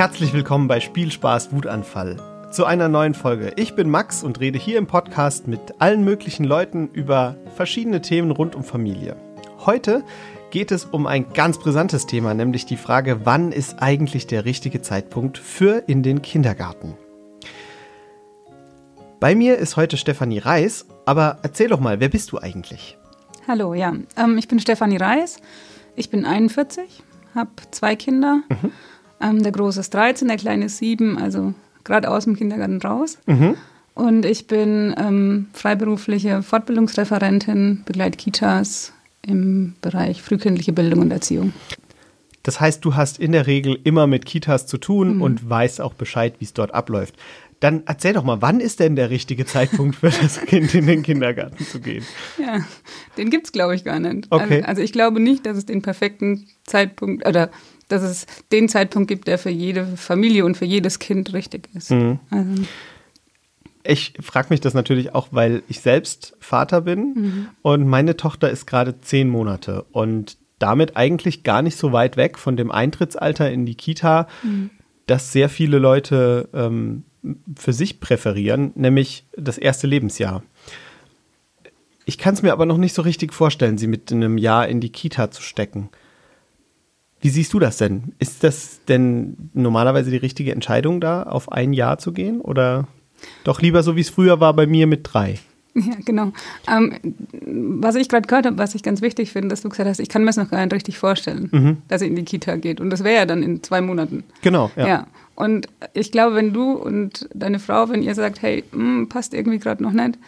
Herzlich willkommen bei Spielspaß Wutanfall zu einer neuen Folge. Ich bin Max und rede hier im Podcast mit allen möglichen Leuten über verschiedene Themen rund um Familie. Heute geht es um ein ganz brisantes Thema, nämlich die Frage, wann ist eigentlich der richtige Zeitpunkt für in den Kindergarten? Bei mir ist heute Stefanie Reis, aber erzähl doch mal, wer bist du eigentlich? Hallo, ja, ähm, ich bin Stefanie Reis, ich bin 41, habe zwei Kinder. Mhm. Ähm, der Große ist 13, der Kleine ist 7, also gerade aus dem Kindergarten raus. Mhm. Und ich bin ähm, freiberufliche Fortbildungsreferentin, begleite Kitas im Bereich frühkindliche Bildung und Erziehung. Das heißt, du hast in der Regel immer mit Kitas zu tun mhm. und weißt auch Bescheid, wie es dort abläuft. Dann erzähl doch mal, wann ist denn der richtige Zeitpunkt für das Kind in den Kindergarten zu gehen? Ja, den gibt es, glaube ich, gar nicht. Okay. Also, also, ich glaube nicht, dass es den perfekten Zeitpunkt oder dass es den Zeitpunkt gibt, der für jede Familie und für jedes Kind richtig ist. Mhm. Also. Ich frage mich das natürlich auch, weil ich selbst Vater bin mhm. und meine Tochter ist gerade zehn Monate und damit eigentlich gar nicht so weit weg von dem Eintrittsalter in die Kita, mhm. das sehr viele Leute ähm, für sich präferieren, nämlich das erste Lebensjahr. Ich kann es mir aber noch nicht so richtig vorstellen, sie mit einem Jahr in die Kita zu stecken. Wie siehst du das denn? Ist das denn normalerweise die richtige Entscheidung, da auf ein Jahr zu gehen? Oder doch lieber so, wie es früher war bei mir mit drei? Ja, genau. Ähm, was ich gerade gehört habe, was ich ganz wichtig finde, dass du gesagt hast, ich kann mir das noch gar nicht richtig vorstellen, mhm. dass er in die Kita geht. Und das wäre ja dann in zwei Monaten. Genau, ja. ja. Und ich glaube, wenn du und deine Frau, wenn ihr sagt, hey, mh, hm, passt irgendwie gerade noch nicht,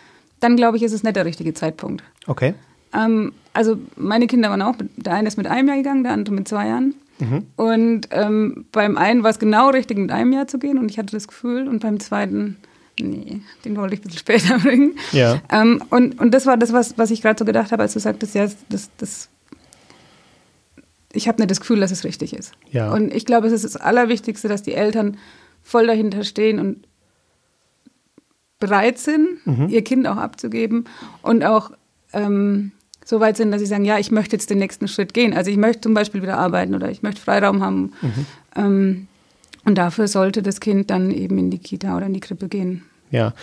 dann glaube ich, ist es nicht der richtige Zeitpunkt. Okay. Ähm, also meine Kinder waren auch, der eine ist mit einem Jahr gegangen, der andere mit zwei Jahren. Mhm. Und ähm, beim einen war es genau richtig, mit einem Jahr zu gehen und ich hatte das Gefühl. Und beim zweiten, nee, den wollte ich ein bisschen später bringen. Ja. Ähm, und, und das war das, was, was ich gerade so gedacht habe, als du sagtest, ja, das, das ich habe nicht das Gefühl, dass es richtig ist. Ja. Und ich glaube, es ist das Allerwichtigste, dass die Eltern voll dahinter stehen und bereit sind, mhm. ihr Kind auch abzugeben und auch ähm, so weit sind, dass sie sagen, ja, ich möchte jetzt den nächsten Schritt gehen. Also ich möchte zum Beispiel wieder arbeiten oder ich möchte Freiraum haben. Mhm. Ähm, und dafür sollte das Kind dann eben in die Kita oder in die Krippe gehen. Ja.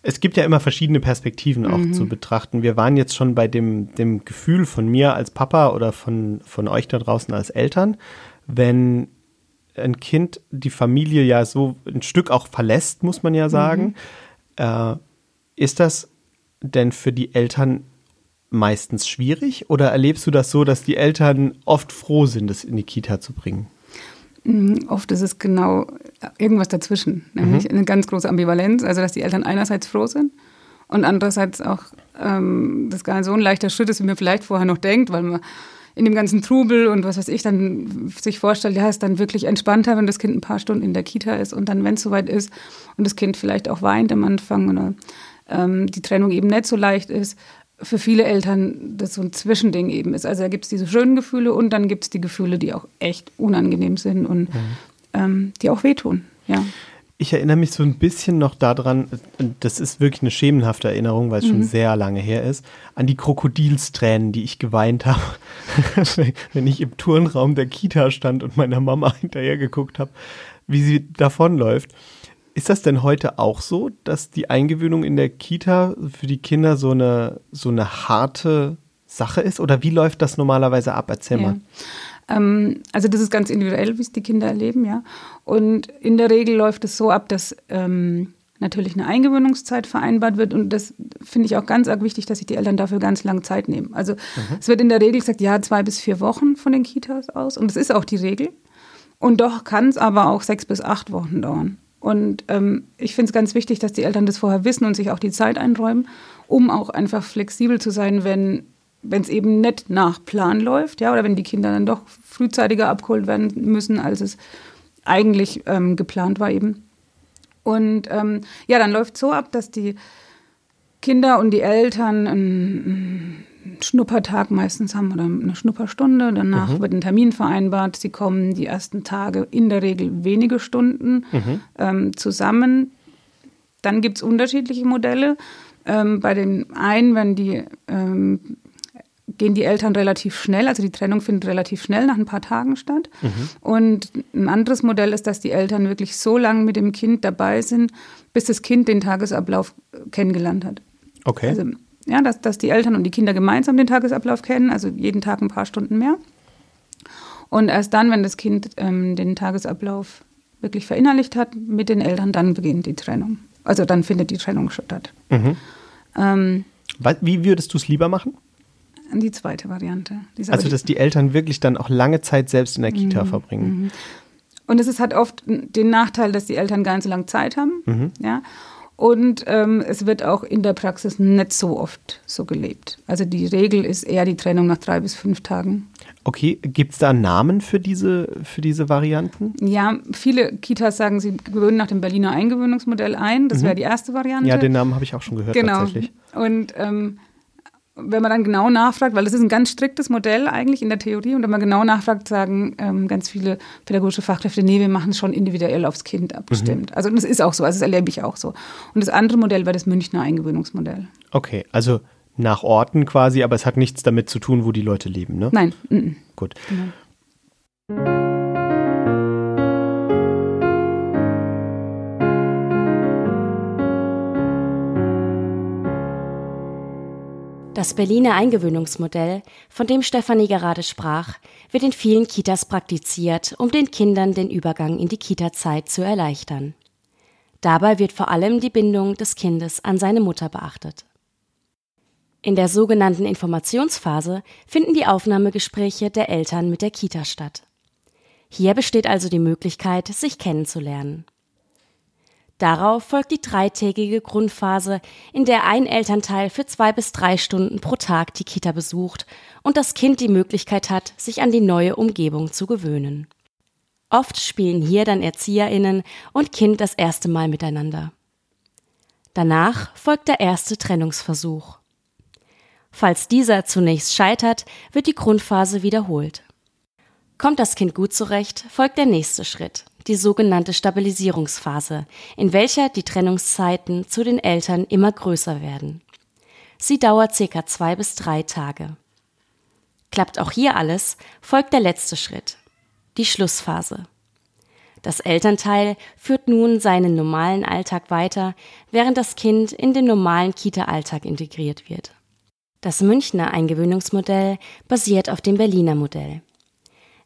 Es gibt ja immer verschiedene Perspektiven auch mhm. zu betrachten. Wir waren jetzt schon bei dem, dem Gefühl von mir als Papa oder von, von euch da draußen als Eltern, wenn ein Kind die Familie ja so ein Stück auch verlässt, muss man ja sagen. Mhm. Äh, ist das denn für die Eltern meistens schwierig oder erlebst du das so, dass die Eltern oft froh sind, es in die Kita zu bringen? Mm, oft ist es genau irgendwas dazwischen, nämlich mhm. eine ganz große Ambivalenz, also dass die Eltern einerseits froh sind und andererseits auch ähm, das gar nicht so ein leichter Schritt ist, wie man vielleicht vorher noch denkt, weil man in dem ganzen Trubel und was weiß ich dann sich vorstellt, ja, ist dann wirklich entspannter, wenn das Kind ein paar Stunden in der Kita ist und dann, wenn es soweit ist und das Kind vielleicht auch weint am Anfang oder ähm, die Trennung eben nicht so leicht ist, für viele Eltern das so ein Zwischending eben ist. Also da gibt es diese schönen Gefühle und dann gibt es die Gefühle, die auch echt unangenehm sind und mhm. ähm, die auch wehtun. Ja. Ich erinnere mich so ein bisschen noch daran, das ist wirklich eine schemenhafte Erinnerung, weil es mhm. schon sehr lange her ist, an die Krokodilstränen, die ich geweint habe, wenn ich im Turnraum der Kita stand und meiner Mama hinterher geguckt habe, wie sie davonläuft. Ist das denn heute auch so, dass die Eingewöhnung in der Kita für die Kinder so eine, so eine harte Sache ist? Oder wie läuft das normalerweise ab? Erzähl ja. mal. Ähm, also das ist ganz individuell, wie es die Kinder erleben, ja. Und in der Regel läuft es so ab, dass ähm, natürlich eine Eingewöhnungszeit vereinbart wird. Und das finde ich auch ganz arg wichtig, dass sich die Eltern dafür ganz lange Zeit nehmen. Also mhm. es wird in der Regel gesagt, ja, zwei bis vier Wochen von den Kitas aus. Und das ist auch die Regel. Und doch kann es aber auch sechs bis acht Wochen dauern. Und ähm, ich finde es ganz wichtig, dass die Eltern das vorher wissen und sich auch die Zeit einräumen, um auch einfach flexibel zu sein, wenn es eben nicht nach Plan läuft, ja, oder wenn die Kinder dann doch frühzeitiger abgeholt werden müssen, als es eigentlich ähm, geplant war eben. Und ähm, ja, dann läuft es so ab, dass die Kinder und die Eltern einen, Schnuppertag meistens haben oder eine Schnupperstunde. Danach mhm. wird ein Termin vereinbart. Sie kommen die ersten Tage in der Regel wenige Stunden mhm. ähm, zusammen. Dann gibt es unterschiedliche Modelle. Ähm, bei den einen werden die ähm, gehen die Eltern relativ schnell, also die Trennung findet relativ schnell nach ein paar Tagen statt. Mhm. Und ein anderes Modell ist, dass die Eltern wirklich so lange mit dem Kind dabei sind, bis das Kind den Tagesablauf kennengelernt hat. Okay. Also, ja, dass, dass die Eltern und die Kinder gemeinsam den Tagesablauf kennen, also jeden Tag ein paar Stunden mehr. Und erst dann, wenn das Kind ähm, den Tagesablauf wirklich verinnerlicht hat mit den Eltern, dann beginnt die Trennung. Also dann findet die Trennung statt. Mhm. Ähm, Wie würdest du es lieber machen? Die zweite Variante. also, dass die Eltern wirklich dann auch lange Zeit selbst in der Kita mhm. verbringen. Mhm. Und es ist, hat oft den Nachteil, dass die Eltern gar nicht so lange Zeit haben. Mhm. Ja. Und ähm, es wird auch in der Praxis nicht so oft so gelebt. Also die Regel ist eher die Trennung nach drei bis fünf Tagen. Okay, gibt es da Namen für diese, für diese Varianten? Ja, viele Kitas sagen, sie gewöhnen nach dem Berliner Eingewöhnungsmodell ein. Das mhm. wäre die erste Variante. Ja, den Namen habe ich auch schon gehört genau. tatsächlich. Und ähm, wenn man dann genau nachfragt, weil das ist ein ganz striktes Modell eigentlich in der Theorie, und wenn man genau nachfragt, sagen ähm, ganz viele pädagogische Fachkräfte, nee, wir machen es schon individuell aufs Kind abgestimmt. Mhm. Also das ist auch so, also das erlebe ich auch so. Und das andere Modell war das Münchner Eingewöhnungsmodell. Okay, also nach Orten quasi, aber es hat nichts damit zu tun, wo die Leute leben, ne? Nein. -mm. Gut. Genau. Das Berliner Eingewöhnungsmodell, von dem Stefanie gerade sprach, wird in vielen Kitas praktiziert, um den Kindern den Übergang in die Kita-Zeit zu erleichtern. Dabei wird vor allem die Bindung des Kindes an seine Mutter beachtet. In der sogenannten Informationsphase finden die Aufnahmegespräche der Eltern mit der Kita statt. Hier besteht also die Möglichkeit, sich kennenzulernen. Darauf folgt die dreitägige Grundphase, in der ein Elternteil für zwei bis drei Stunden pro Tag die Kita besucht und das Kind die Möglichkeit hat, sich an die neue Umgebung zu gewöhnen. Oft spielen hier dann Erzieherinnen und Kind das erste Mal miteinander. Danach folgt der erste Trennungsversuch. Falls dieser zunächst scheitert, wird die Grundphase wiederholt. Kommt das Kind gut zurecht, folgt der nächste Schritt, die sogenannte Stabilisierungsphase, in welcher die Trennungszeiten zu den Eltern immer größer werden. Sie dauert circa zwei bis drei Tage. Klappt auch hier alles, folgt der letzte Schritt, die Schlussphase. Das Elternteil führt nun seinen normalen Alltag weiter, während das Kind in den normalen Kita-Alltag integriert wird. Das Münchner Eingewöhnungsmodell basiert auf dem Berliner Modell.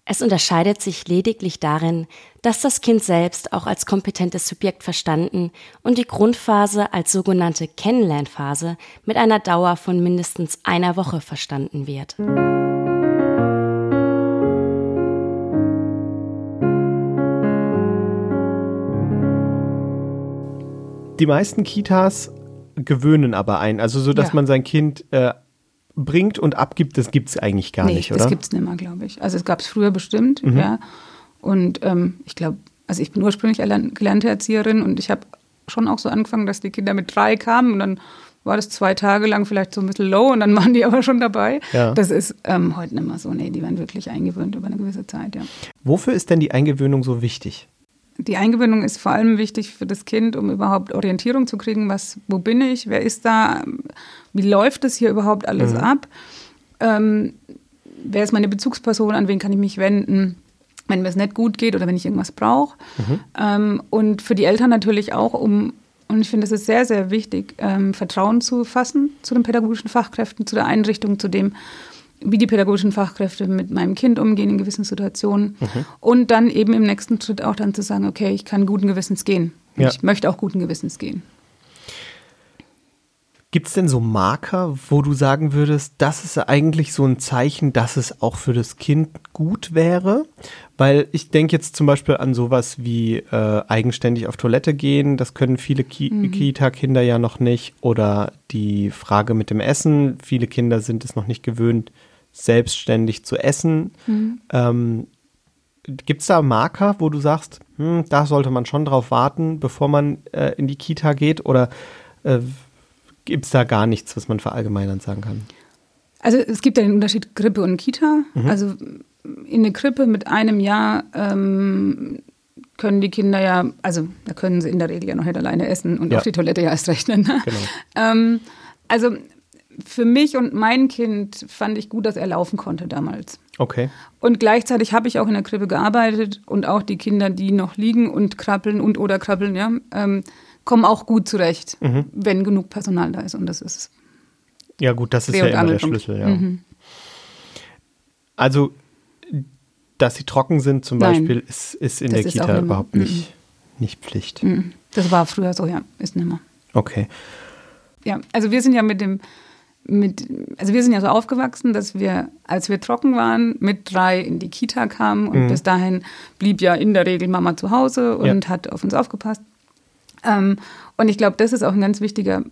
Es unterscheidet sich lediglich darin, dass das Kind selbst auch als kompetentes Subjekt verstanden und die Grundphase als sogenannte Kennenlernphase mit einer Dauer von mindestens einer Woche verstanden wird. Die meisten Kitas gewöhnen aber ein, also so, dass ja. man sein Kind äh, bringt und abgibt, das gibt es eigentlich gar nee, nicht, oder? Das gibt es nicht mehr, glaube ich. Also es gab es früher bestimmt, mhm. ja. Und ähm, ich glaube, also ich bin ursprünglich gelernte Erzieherin und ich habe schon auch so angefangen, dass die Kinder mit drei kamen und dann war das zwei Tage lang vielleicht so ein bisschen low und dann waren die aber schon dabei. Ja. Das ist ähm, heute nicht mehr so. Nee, die werden wirklich eingewöhnt über eine gewisse Zeit, ja. Wofür ist denn die Eingewöhnung so wichtig? Die Eingewöhnung ist vor allem wichtig für das Kind, um überhaupt Orientierung zu kriegen, was, wo bin ich, wer ist da, wie läuft es hier überhaupt alles mhm. ab, ähm, wer ist meine Bezugsperson, an wen kann ich mich wenden, wenn mir es nicht gut geht oder wenn ich irgendwas brauche. Mhm. Ähm, und für die Eltern natürlich auch, um, und ich finde, es ist sehr, sehr wichtig, ähm, Vertrauen zu fassen zu den pädagogischen Fachkräften, zu der Einrichtung, zu dem, wie die pädagogischen Fachkräfte mit meinem Kind umgehen in gewissen Situationen. Mhm. Und dann eben im nächsten Schritt auch dann zu sagen, okay, ich kann guten Gewissens gehen. Ja. Ich möchte auch guten Gewissens gehen. Gibt es denn so Marker, wo du sagen würdest, das ist eigentlich so ein Zeichen, dass es auch für das Kind gut wäre? Weil ich denke jetzt zum Beispiel an sowas wie äh, eigenständig auf Toilette gehen, das können viele Ki mhm. Kita-Kinder ja noch nicht. Oder die Frage mit dem Essen, viele Kinder sind es noch nicht gewöhnt, selbstständig zu essen. Mhm. Ähm, Gibt es da Marker, wo du sagst, hm, da sollte man schon drauf warten, bevor man äh, in die Kita geht? Oder äh, gibt es da gar nichts, was man verallgemeinern sagen kann? Also es gibt ja den Unterschied Grippe und Kita. Mhm. Also in der Krippe mit einem Jahr ähm, können die Kinder ja, also da können sie in der Regel ja noch nicht alleine essen und ja. auf die Toilette ja erst rechnen. Ne? Genau. Ähm, also für mich und mein Kind fand ich gut, dass er laufen konnte damals. Okay. Und gleichzeitig habe ich auch in der Krippe gearbeitet und auch die Kinder, die noch liegen und krabbeln und oder krabbeln, ja, ähm, kommen auch gut zurecht, Mhm. wenn genug Personal da ist. Und das ist Ja, gut, das ist ja immer der. Schlüssel, ja. Mhm. Also, dass sie trocken sind zum Nein. Beispiel, ist, ist in der ist Kita überhaupt nicht, nicht Pflicht. Mhm. Das war früher so, ja, ist nimmer. Okay. Ja, also wir sind ja mit dem, mit, also wir sind ja so aufgewachsen, dass wir, als wir trocken waren, mit drei in die Kita kamen und Mhm. bis dahin blieb ja in der Regel Mama zu Hause und Ja. hat auf uns aufgepasst. Ähm, und ich glaube, das ist auch ein ganz wichtiger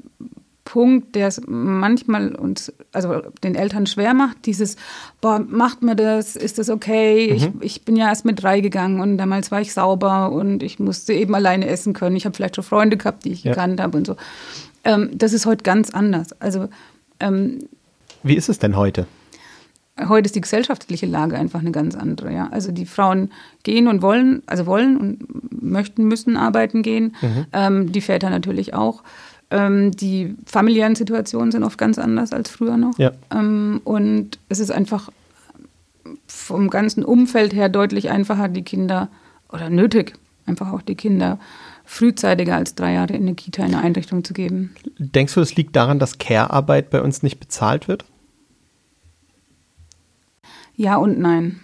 Punkt, der es manchmal uns, also den Eltern schwer macht, dieses, boah, macht mir das, ist das okay? Ich, ich bin ja erst mit drei gegangen und damals war ich sauber und ich musste eben alleine essen können. Ich habe vielleicht schon Freunde gehabt, die ich Ja. gekannt habe und so. Ähm, das ist heute ganz anders. Also ähm, Wie ist es denn heute? heute ist die gesellschaftliche Lage einfach eine ganz andere. Ja? Also die Frauen gehen und wollen, also wollen und möchten, müssen arbeiten gehen. Ähm, die Väter natürlich auch. Ähm, die familiären Situationen sind oft ganz anders als früher noch. Ja. Ähm, und es ist einfach vom ganzen Umfeld her deutlich einfacher, die Kinder oder nötig, einfach auch die Kinder frühzeitiger als drei Jahre in eine Kita, in eine Einrichtung zu geben. Denkst du, es liegt daran, dass Care-Arbeit bei uns nicht bezahlt wird? Ja und nein.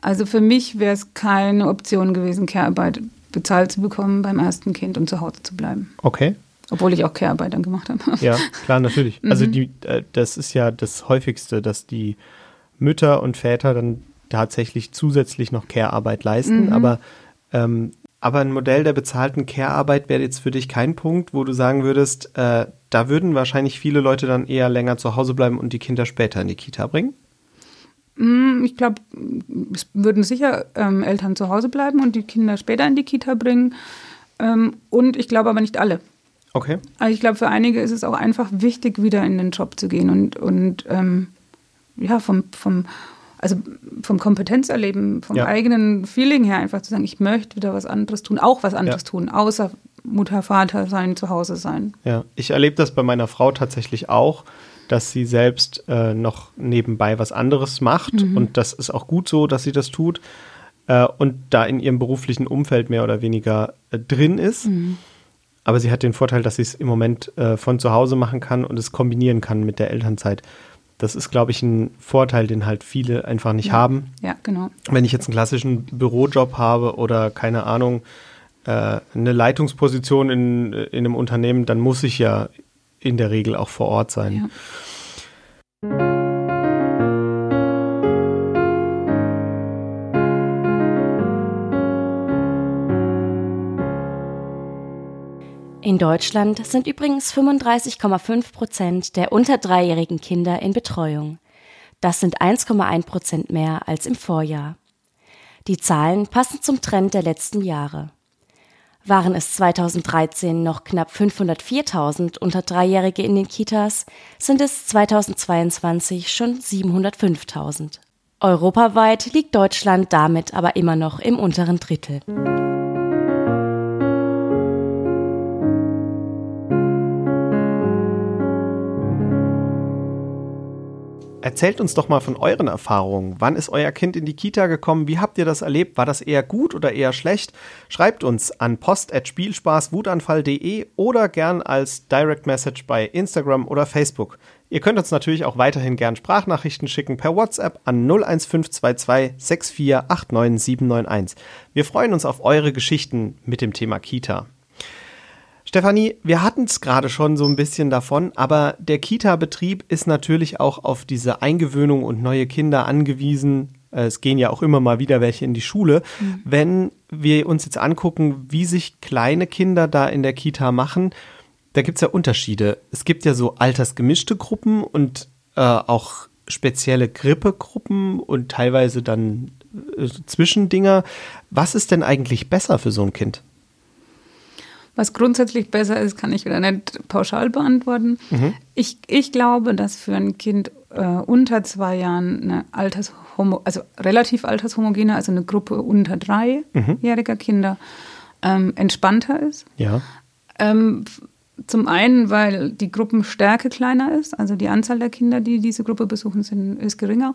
Also für mich wäre es keine Option gewesen, Care-Arbeit bezahlt zu bekommen beim ersten Kind und zu Hause zu bleiben. Okay. Obwohl ich auch Care-Arbeit dann gemacht habe. Ja, klar, natürlich. Also Mhm. die, äh, das ist ja das häufigste, dass die Mütter und Väter dann tatsächlich zusätzlich noch Care-Arbeit leisten. Mhm. Aber, ähm, aber ein Modell der bezahlten Care-Arbeit wäre jetzt für dich kein Punkt, wo du sagen würdest, äh, da würden wahrscheinlich viele Leute dann eher länger zu Hause bleiben und die Kinder später in die Kita bringen. Mm, Ich glaube, es würden sicher ähm, Eltern zu Hause bleiben und die Kinder später in die Kita bringen. Ähm, und ich glaube aber nicht alle. Okay. Also ich glaube, für einige ist es auch einfach wichtig, wieder in den Job zu gehen und, und ähm, ja, vom, vom, also vom Kompetenzerleben, vom Ja. eigenen Feeling her einfach zu sagen, ich möchte wieder was anderes tun, auch was anderes Ja. tun, außer Mutter, Vater sein, zu Hause sein. Ja, ich erlebe das bei meiner Frau tatsächlich auch, dass sie selbst äh, noch nebenbei was anderes macht und das ist auch gut so, dass sie das tut äh, und da in ihrem beruflichen Umfeld mehr oder weniger äh, drin ist. Aber sie hat den Vorteil, dass sie es im Moment äh, von zu Hause machen kann und es kombinieren kann mit der Elternzeit. Das ist, glaube ich, ein Vorteil, den halt viele einfach nicht haben. Ja, genau. Wenn ich jetzt einen klassischen Bürojob habe oder keine Ahnung, äh, eine Leitungsposition in, in einem Unternehmen, dann muss ich ja in der Regel auch vor Ort sein. Ja. Deutschland sind übrigens 35,5 Prozent der unter dreijährigen Kinder in Betreuung. Das sind 1,1 Prozent mehr als im Vorjahr. Die Zahlen passen zum Trend der letzten Jahre. Waren es 2013 noch knapp 504.000 unter Dreijährige in den Kitas, sind es 2022 schon 705.000. Europaweit liegt Deutschland damit aber immer noch im unteren Drittel. Erzählt uns doch mal von euren Erfahrungen. Wann ist euer Kind in die Kita gekommen? Wie habt ihr das erlebt? War das eher gut oder eher schlecht? Schreibt uns an post.spielspaßwutanfall.de oder gern als Direct Message bei Instagram oder Facebook. Ihr könnt uns natürlich auch weiterhin gern Sprachnachrichten schicken per WhatsApp an 01522 6489791. Wir freuen uns auf eure Geschichten mit dem Thema Kita. Stefanie, wir hatten es gerade schon so ein bisschen davon, aber der Kita-Betrieb ist natürlich auch auf diese Eingewöhnung und neue Kinder angewiesen. Äh, Es gehen ja auch immer mal wieder welche in die Schule. Wenn wir uns jetzt angucken, wie sich kleine Kinder da in der Kita machen, da gibt es ja Unterschiede. Es gibt ja so altersgemischte Gruppen und äh, auch spezielle Grippegruppen und teilweise dann äh, Zwischendinger. Was ist denn eigentlich besser für so ein Kind? Was grundsätzlich besser ist, kann ich wieder nicht pauschal beantworten. Ich, ich glaube, dass für ein Kind äh, unter zwei Jahren eine Altershomo, also relativ altershomogene, also eine Gruppe unter dreijähriger Kinder ähm, entspannter ist. Ja. Ähm, Zum einen, weil die Gruppenstärke kleiner ist, also die Anzahl der Kinder, die diese Gruppe besuchen, sind, ist geringer.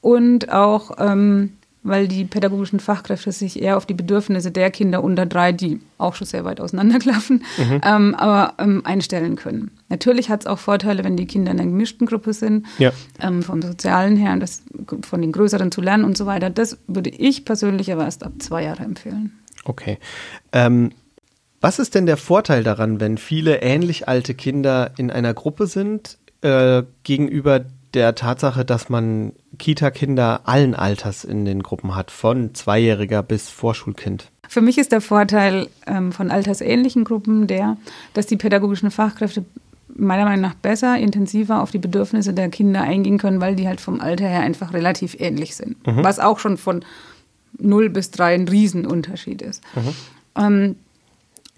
Und auch, ähm, weil die pädagogischen Fachkräfte sich eher auf die Bedürfnisse der Kinder unter drei, die auch schon sehr weit auseinanderklaffen, mhm. ähm, aber ähm, einstellen können. Natürlich hat es auch Vorteile, wenn die Kinder in einer gemischten Gruppe sind, ja. ähm, vom Sozialen her, das, von den Größeren zu lernen und so weiter. Das würde ich persönlich aber erst ab zwei Jahre empfehlen. Okay. Ähm, was ist denn der Vorteil daran, wenn viele ähnlich alte Kinder in einer Gruppe sind, äh, gegenüber der Tatsache, dass man Kita-Kinder allen Alters in den Gruppen hat, von Zweijähriger bis Vorschulkind? Für mich ist der Vorteil ähm, von altersähnlichen Gruppen der, dass die pädagogischen Fachkräfte meiner Meinung nach besser, intensiver auf die Bedürfnisse der Kinder eingehen können, weil die halt vom Alter her einfach relativ ähnlich sind. Mhm. Was auch schon von 0 bis 3 ein Riesenunterschied ist. Mhm. Ähm,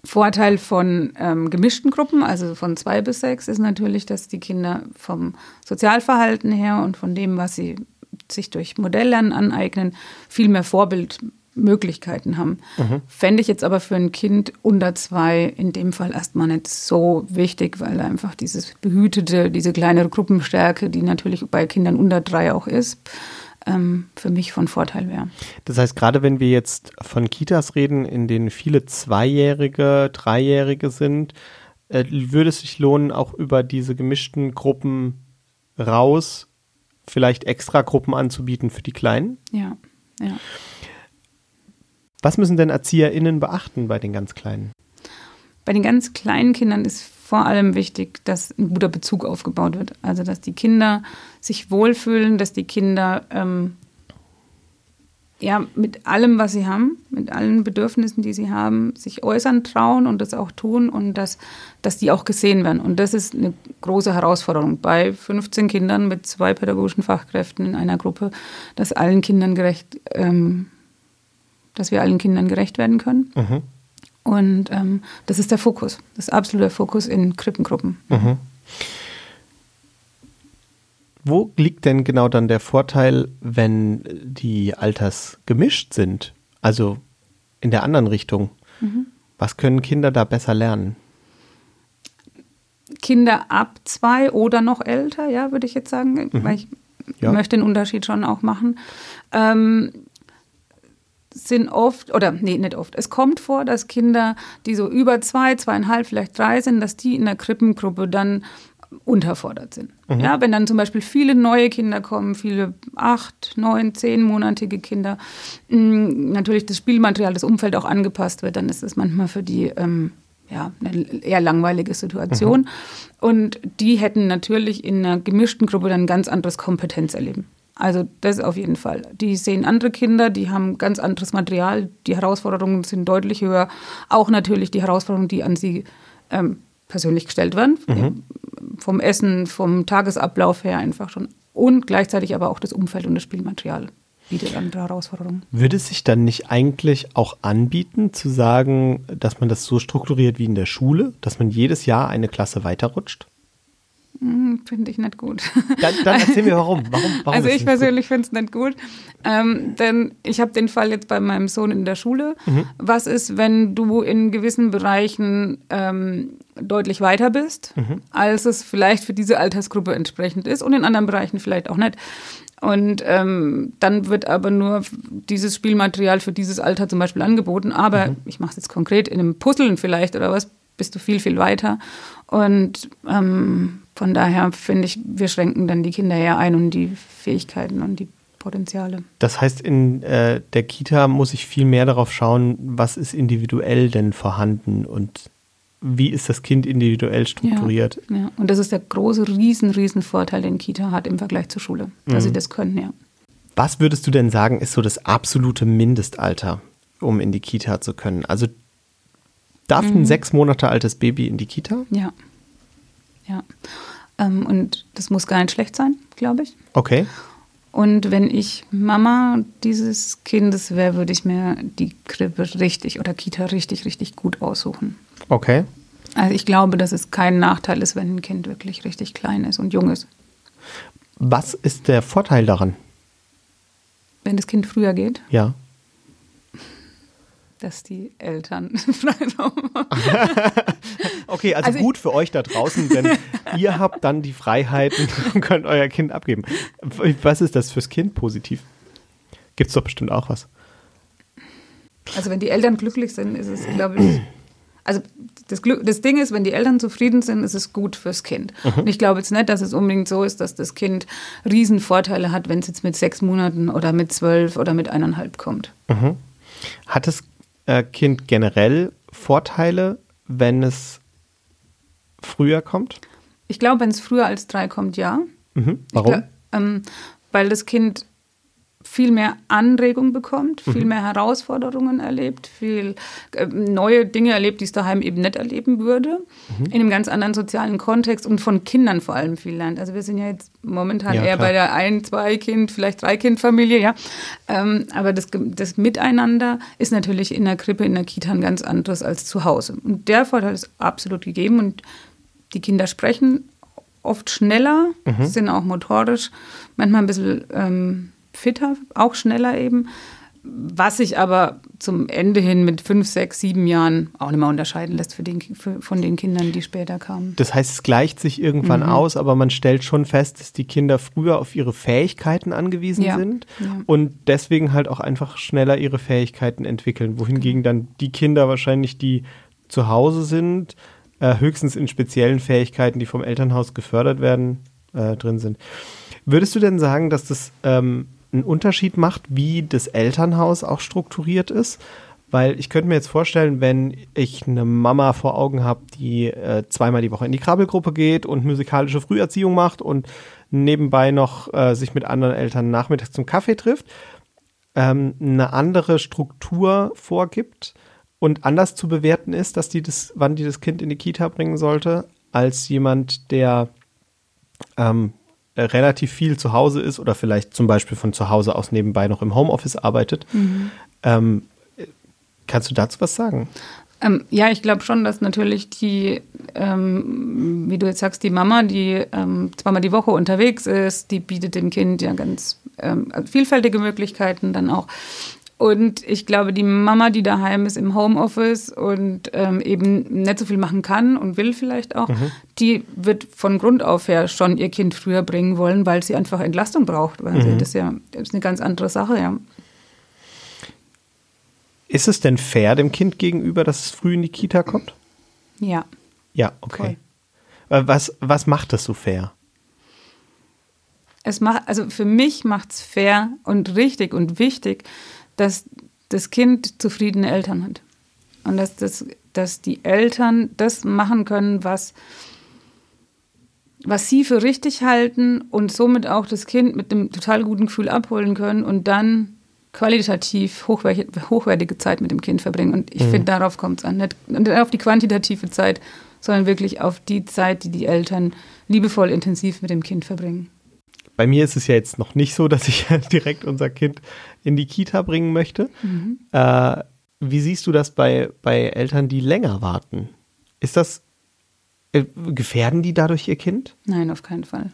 Vorteil von ähm, gemischten Gruppen, also von zwei bis sechs, ist natürlich, dass die Kinder vom Sozialverhalten her und von dem, was sie sich durch Modelllernen aneignen, viel mehr Vorbildmöglichkeiten haben. Mhm. Fände ich jetzt aber für ein Kind unter zwei in dem Fall erstmal nicht so wichtig, weil einfach dieses behütete, diese kleinere Gruppenstärke, die natürlich bei Kindern unter drei auch ist, ähm, für mich von Vorteil wäre. Das heißt, gerade wenn wir jetzt von Kitas reden, in denen viele Zweijährige, Dreijährige sind, äh, würde es sich lohnen, auch über diese gemischten Gruppen raus vielleicht extra Gruppen anzubieten für die Kleinen? Ja, ja. Was müssen denn ErzieherInnen beachten bei den ganz Kleinen? Bei den ganz kleinen Kindern ist vor allem wichtig, dass ein guter Bezug aufgebaut wird. Also, dass die Kinder sich wohlfühlen, dass die Kinder ähm, ja, mit allem, was sie haben, mit allen Bedürfnissen, die sie haben, sich äußern trauen und das auch tun und dass, dass die auch gesehen werden. Und das ist eine große Herausforderung bei 15 Kindern mit zwei pädagogischen Fachkräften in einer Gruppe, dass allen Kindern gerecht, ähm, dass wir allen Kindern gerecht werden können. Mhm. Und ähm, das ist der Fokus, das ist absoluter Fokus in Krippengruppen. Mhm. Wo liegt denn genau dann der Vorteil, wenn die Alters gemischt sind? Also in der anderen Richtung. Mhm. Was können Kinder da besser lernen? Kinder ab zwei oder noch älter, ja, würde ich jetzt sagen, mhm. weil ich ja. möchte den Unterschied schon auch machen. Ähm, sind oft, oder nee, nicht oft, es kommt vor, dass Kinder, die so über zwei, zweieinhalb, vielleicht drei sind, dass die in der Krippengruppe dann unterfordert sind. Mhm. Ja, wenn dann zum Beispiel viele neue Kinder kommen, viele acht, neun, zehnmonatige Kinder, mm, natürlich das Spielmaterial, das Umfeld auch angepasst wird, dann ist es manchmal für die ähm, ja, eine eher langweilige Situation. Mhm. Und die hätten natürlich in einer gemischten Gruppe dann ein ganz anderes Kompetenzerleben. Also das auf jeden Fall. Die sehen andere Kinder, die haben ganz anderes Material, die Herausforderungen sind deutlich höher. Auch natürlich die Herausforderungen, die an sie ähm, persönlich gestellt werden. Mhm. Vom Essen, vom Tagesablauf her einfach schon. Und gleichzeitig aber auch das Umfeld und das Spielmaterial bietet andere Herausforderungen. Würde es sich dann nicht eigentlich auch anbieten, zu sagen, dass man das so strukturiert wie in der Schule, dass man jedes Jahr eine Klasse weiterrutscht? Hm, finde ich nicht gut. Dann, dann erzähl mir warum. warum, warum also ich persönlich finde es nicht gut. Ähm, denn ich habe den Fall jetzt bei meinem Sohn in der Schule. Mhm. Was ist, wenn du in gewissen Bereichen ähm, deutlich weiter bist, mhm. als es vielleicht für diese Altersgruppe entsprechend ist und in anderen Bereichen vielleicht auch nicht. Und ähm, dann wird aber nur dieses Spielmaterial für dieses Alter zum Beispiel angeboten. Aber mhm. ich mache es jetzt konkret in einem Puzzeln vielleicht oder was, bist du viel, viel weiter. Und ähm, von daher finde ich, wir schränken dann die Kinder eher ein und die Fähigkeiten und die Potenziale. Das heißt, in äh, der Kita muss ich viel mehr darauf schauen, was ist individuell denn vorhanden und wie ist das Kind individuell strukturiert. Ja, ja. und das ist der große, riesen, riesen Vorteil, den Kita hat im Vergleich zur Schule, dass mhm. sie das können, ja. Was würdest du denn sagen, ist so das absolute Mindestalter, um in die Kita zu können? Also darf mhm. ein sechs Monate altes Baby in die Kita? Ja. Ja. Ähm, und das muss gar nicht schlecht sein, glaube ich. Okay. Und wenn ich Mama dieses Kindes wäre, würde ich mir die Krippe richtig oder Kita richtig, richtig gut aussuchen. Okay. Also ich glaube, dass es kein Nachteil ist, wenn ein Kind wirklich richtig klein ist und jung ist. Was ist der Vorteil daran? Wenn das Kind früher geht? Ja. Dass die Eltern Freiraum haben. okay, also, also gut für euch da draußen, denn ihr habt dann die Freiheiten und könnt euer Kind abgeben. Was ist das fürs Kind positiv? Gibt es doch bestimmt auch was. Also wenn die Eltern glücklich sind, ist es, glaube ich, also das, das, Ding ist, wenn die Eltern zufrieden sind, ist es gut fürs Kind. Mhm. Und ich glaube jetzt nicht, dass es unbedingt so ist, dass das Kind Riesenvorteile hat, wenn es jetzt mit sechs Monaten oder mit zwölf oder mit eineinhalb kommt. Mhm. Hat das äh, Kind generell Vorteile, wenn es früher kommt? Ich glaube, wenn es früher als drei kommt, ja. Mhm. Warum? Glaub, ähm, weil das Kind viel mehr Anregung bekommt, viel mhm. mehr Herausforderungen erlebt, viel äh, neue Dinge erlebt, die es daheim eben nicht erleben würde, mhm. in einem ganz anderen sozialen Kontext und von Kindern vor allem viel lernt. Also wir sind ja jetzt momentan ja, eher klar. bei der ein, zwei Kind, vielleicht drei Kind Familie, ja. Ähm, aber das, das Miteinander ist natürlich in der Krippe, in der Kita ein ganz anderes als zu Hause. Und der Vorteil ist absolut gegeben und die Kinder sprechen oft schneller, mhm. sind auch motorisch manchmal ein bisschen ähm, fitter, auch schneller eben. Was sich aber zum Ende hin mit fünf, sechs, sieben Jahren auch nicht mehr unterscheiden lässt für den, für, von den Kindern, die später kamen. Das heißt, es gleicht sich irgendwann mhm. aus, aber man stellt schon fest, dass die Kinder früher auf ihre Fähigkeiten angewiesen ja. sind ja. und deswegen halt auch einfach schneller ihre Fähigkeiten entwickeln. Wohingegen dann die Kinder wahrscheinlich, die zu Hause sind, äh, höchstens in speziellen Fähigkeiten, die vom Elternhaus gefördert werden, äh, drin sind. Würdest du denn sagen, dass das ähm, einen Unterschied macht, wie das Elternhaus auch strukturiert ist. Weil ich könnte mir jetzt vorstellen, wenn ich eine Mama vor Augen habe, die äh, zweimal die Woche in die Krabbelgruppe geht und musikalische Früherziehung macht und nebenbei noch äh, sich mit anderen Eltern nachmittags zum Kaffee trifft, ähm, eine andere Struktur vorgibt und anders zu bewerten ist, dass die das, wann die das Kind in die Kita bringen sollte, als jemand, der ähm, äh, relativ viel zu Hause ist oder vielleicht zum Beispiel von zu Hause aus nebenbei noch im Homeoffice arbeitet. Mhm. Ähm, kannst du dazu was sagen? Ähm, ja, ich glaube schon, dass natürlich die, ähm, wie du jetzt sagst, die Mama, die ähm, zweimal die Woche unterwegs ist, die bietet dem Kind ja ganz ähm, vielfältige Möglichkeiten, dann auch und ich glaube, die Mama, die daheim ist im Homeoffice und ähm, eben nicht so viel machen kann und will vielleicht auch, mhm. die wird von Grund auf her schon ihr Kind früher bringen wollen, weil sie einfach Entlastung braucht. Weil mhm. das ist ja das ist eine ganz andere Sache, ja. Ist es denn fair dem Kind gegenüber, dass es früh in die Kita kommt? Ja. Ja, okay. Voll. Was, was macht das so fair? Es macht, also für mich macht es fair und richtig und wichtig, dass das Kind zufriedene Eltern hat. Und dass, das, dass die Eltern das machen können, was, was sie für richtig halten und somit auch das Kind mit einem total guten Gefühl abholen können und dann qualitativ hochwertige, hochwertige Zeit mit dem Kind verbringen. Und ich mhm. finde, darauf kommt es an. Nicht, nicht auf die quantitative Zeit, sondern wirklich auf die Zeit, die die Eltern liebevoll intensiv mit dem Kind verbringen. Bei mir ist es ja jetzt noch nicht so, dass ich direkt unser Kind in die Kita bringen möchte. Mhm. Äh, wie siehst du das bei, bei Eltern, die länger warten? Ist das, äh, gefährden die dadurch ihr Kind? Nein, auf keinen Fall.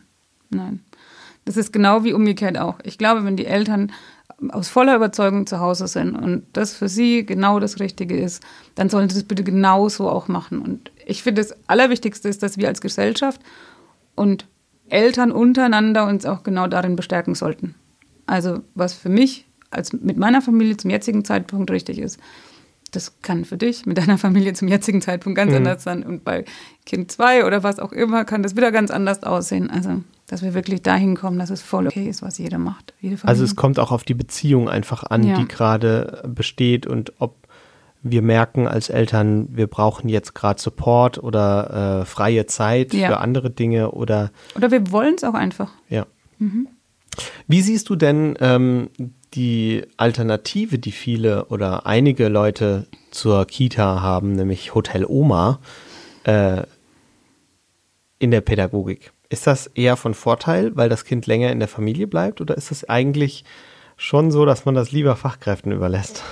Nein. Das ist genau wie umgekehrt auch. Ich glaube, wenn die Eltern aus voller Überzeugung zu Hause sind und das für sie genau das Richtige ist, dann sollen sie das bitte genauso auch machen. Und ich finde, das Allerwichtigste ist, dass wir als Gesellschaft und Eltern untereinander uns auch genau darin bestärken sollten. Also was für mich als mit meiner Familie zum jetzigen Zeitpunkt richtig ist, das kann für dich mit deiner Familie zum jetzigen Zeitpunkt ganz mhm. anders sein. Und bei Kind 2 oder was auch immer kann das wieder ganz anders aussehen. Also, dass wir wirklich dahin kommen, dass es voll okay ist, was jeder macht. also es kommt auch auf die Beziehung einfach an, ja. die gerade besteht und ob wir merken als Eltern, wir brauchen jetzt gerade Support oder äh, freie Zeit ja. für andere Dinge oder. Oder wir wollen es auch einfach. Ja. Mhm. Wie siehst du denn ähm, die Alternative, die viele oder einige Leute zur Kita haben, nämlich Hotel Oma, äh, in der Pädagogik? Ist das eher von Vorteil, weil das Kind länger in der Familie bleibt, oder ist es eigentlich schon so, dass man das lieber Fachkräften überlässt?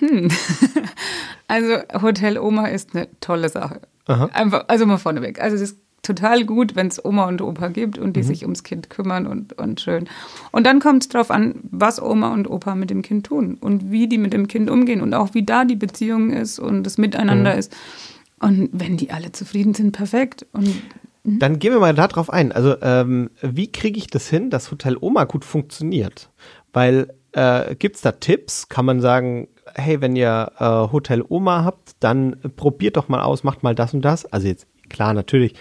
Hm. Also Hotel Oma ist eine tolle Sache. Aha. Einfach, also mal vorneweg. Also es ist total gut, wenn es Oma und Opa gibt und die mhm. sich ums Kind kümmern und, und schön. Und dann kommt es darauf an, was Oma und Opa mit dem Kind tun und wie die mit dem Kind umgehen und auch wie da die Beziehung ist und das Miteinander mhm. ist. Und wenn die alle zufrieden sind, perfekt. Und mhm. dann gehen wir mal darauf ein. Also, ähm, wie kriege ich das hin, dass Hotel Oma gut funktioniert? Weil äh, gibt es da Tipps? Kann man sagen, hey, wenn ihr äh, Hotel Oma habt, dann probiert doch mal aus, macht mal das und das. Also jetzt, klar, natürlich,